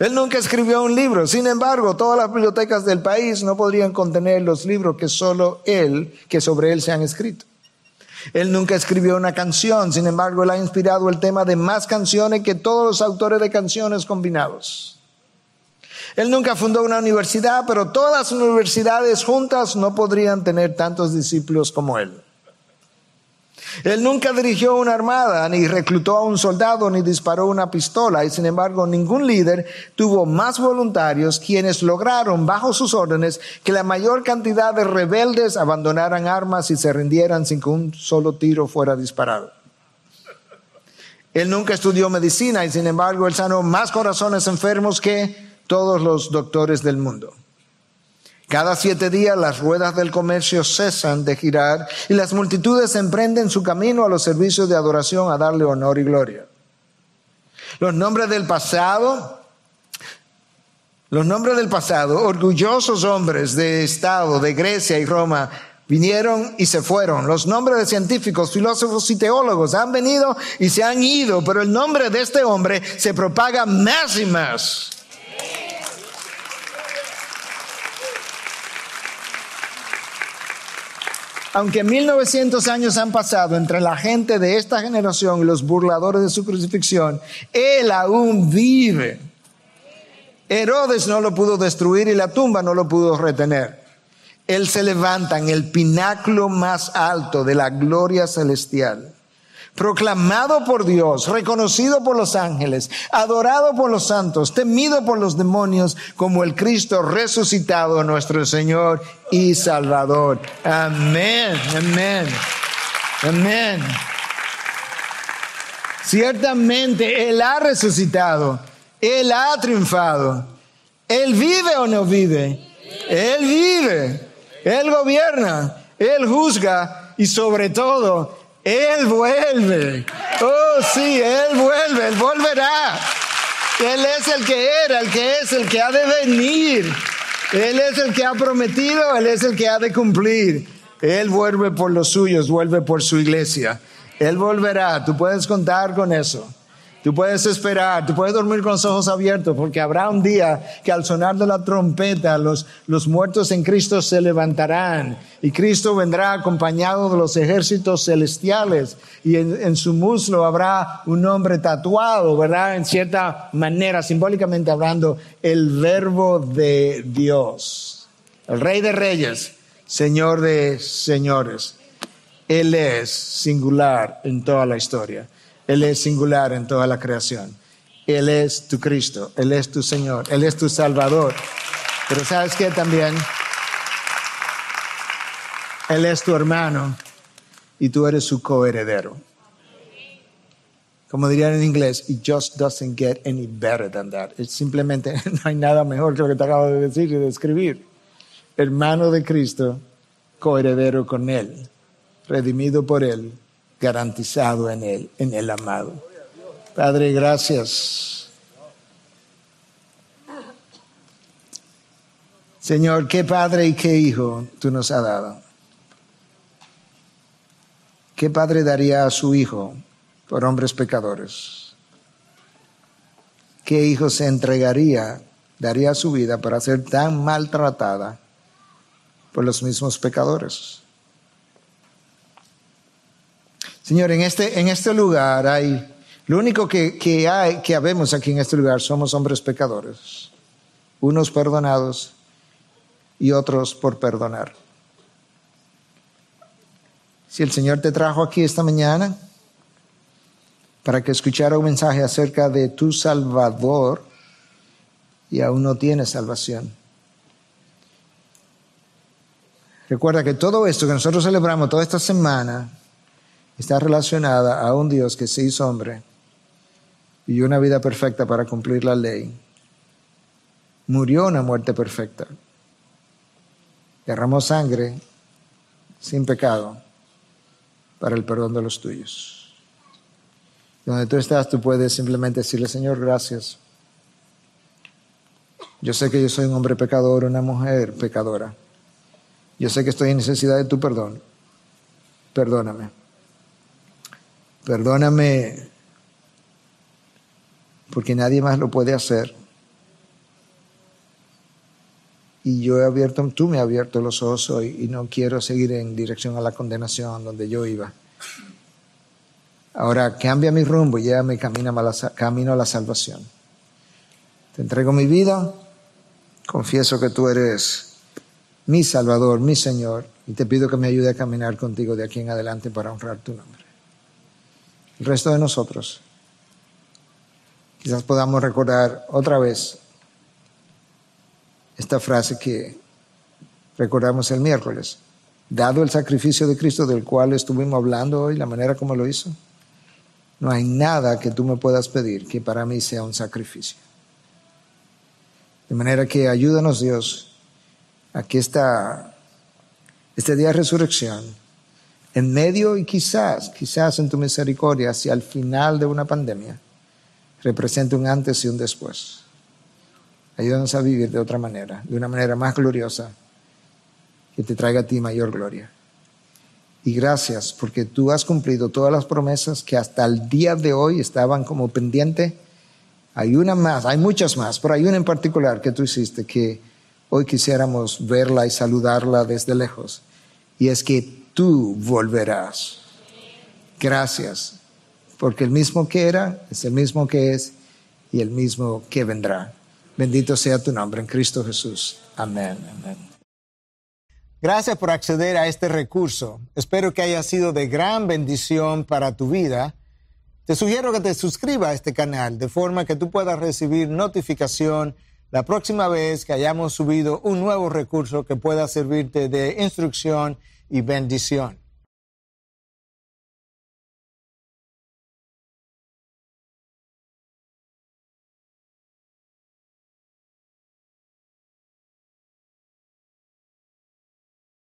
Él nunca escribió un libro. Sin embargo, todas las bibliotecas del país no podrían contener los libros que solo él, que sobre él se han escrito. Él nunca escribió una canción. Sin embargo, él ha inspirado el tema de más canciones que todos los autores de canciones combinados. Él nunca fundó una universidad, pero todas las universidades juntas no podrían tener tantos discípulos como él. Él nunca dirigió una armada, ni reclutó a un soldado, ni disparó una pistola, y sin embargo ningún líder tuvo más voluntarios quienes lograron bajo sus órdenes que la mayor cantidad de rebeldes abandonaran armas y se rindieran sin que un solo tiro fuera disparado. Él nunca estudió medicina y sin embargo él sanó más corazones enfermos que todos los doctores del mundo. Cada siete días las ruedas del comercio cesan de girar y las multitudes emprenden su camino a los servicios de adoración a darle honor y gloria. Los nombres del pasado, los nombres del pasado, orgullosos hombres de Estado de Grecia y Roma, vinieron y se fueron. Los nombres de científicos, filósofos y teólogos han venido y se han ido, pero el nombre de este hombre se propaga más y más. Aunque 1900 años han pasado entre la gente de esta generación y los burladores de su crucifixión, Él aún vive. Herodes no lo pudo destruir y la tumba no lo pudo retener. Él se levanta en el pináculo más alto de la gloria celestial proclamado por Dios, reconocido por los ángeles, adorado por los santos, temido por los demonios, como el Cristo resucitado, nuestro Señor y Salvador. Amén, amén, amén. Ciertamente Él ha resucitado, Él ha triunfado. Él vive o no vive. Él vive, Él gobierna, Él juzga y sobre todo él vuelve. Oh, sí, Él vuelve, Él volverá. Él es el que era, el que es, el que ha de venir. Él es el que ha prometido, Él es el que ha de cumplir. Él vuelve por los suyos, vuelve por su iglesia. Él volverá, tú puedes contar con eso. Tú puedes esperar, tú puedes dormir con los ojos abiertos, porque habrá un día que al sonar de la trompeta los, los muertos en Cristo se levantarán y Cristo vendrá acompañado de los ejércitos celestiales y en, en su muslo habrá un nombre tatuado, ¿verdad? En cierta manera, simbólicamente hablando, el verbo de Dios, el rey de reyes, señor de señores. Él es singular en toda la historia. Él es singular en toda la creación. Él es tu Cristo, Él es tu Señor, Él es tu Salvador. Pero sabes que también Él es tu hermano y tú eres su coheredero. Como dirían en inglés, it just doesn't get any better than that. Es simplemente no hay nada mejor que lo que te acabo de decir y de escribir. Hermano de Cristo, coheredero con Él, redimido por Él, garantizado en Él, en el amado. Padre, gracias. Señor, qué padre y qué hijo tú nos has dado. ¿Qué padre daría a su hijo por hombres pecadores? ¿Qué hijo se entregaría, daría su vida para ser tan maltratada por los mismos pecadores? Señor, en este, en este lugar hay, lo único que, que hay, que habemos aquí en este lugar somos hombres pecadores, unos perdonados y otros por perdonar. Si el Señor te trajo aquí esta mañana para que escuchara un mensaje acerca de tu Salvador y aún no tienes salvación. Recuerda que todo esto que nosotros celebramos toda esta semana está relacionada a un Dios que se hizo hombre y una vida perfecta para cumplir la ley. Murió una muerte perfecta. Derramó sangre sin pecado para el perdón de los tuyos. Donde tú estás, tú puedes simplemente decirle, Señor, gracias. Yo sé que yo soy un hombre pecador, una mujer pecadora. Yo sé que estoy en necesidad de tu perdón. Perdóname. Perdóname porque nadie más lo puede hacer. Y yo he abierto, tú me has abierto los ojos hoy y no quiero seguir en dirección a la condenación donde yo iba. Ahora cambia mi rumbo y llévame camino a, la, camino a la salvación. Te entrego mi vida, confieso que tú eres mi Salvador, mi Señor, y te pido que me ayude a caminar contigo de aquí en adelante para honrar tu nombre. El resto de nosotros, quizás podamos recordar otra vez esta frase que recordamos el miércoles. Dado el sacrificio de Cristo del cual estuvimos hablando hoy, la manera como lo hizo, no hay nada que tú me puedas pedir que para mí sea un sacrificio. De manera que ayúdanos Dios a que esta, este día de resurrección, en medio y quizás, quizás en tu misericordia, hacia el final de una pandemia, represente un antes y un después. Ayúdanos a vivir de otra manera, de una manera más gloriosa, que te traiga a ti mayor gloria. Y gracias porque tú has cumplido todas las promesas que hasta el día de hoy estaban como pendiente. Hay una más, hay muchas más, pero hay una en particular que tú hiciste que hoy quisiéramos verla y saludarla desde lejos. Y es que tú volverás. Gracias, porque el mismo que era es el mismo que es y el mismo que vendrá. Bendito sea tu nombre en Cristo Jesús. Amén. Amén. Gracias por acceder a este recurso. Espero que haya sido de gran bendición para tu vida. Te sugiero que te suscribas a este canal de forma que tú puedas recibir notificación la próxima vez que hayamos subido un nuevo recurso que pueda servirte de instrucción y bendición.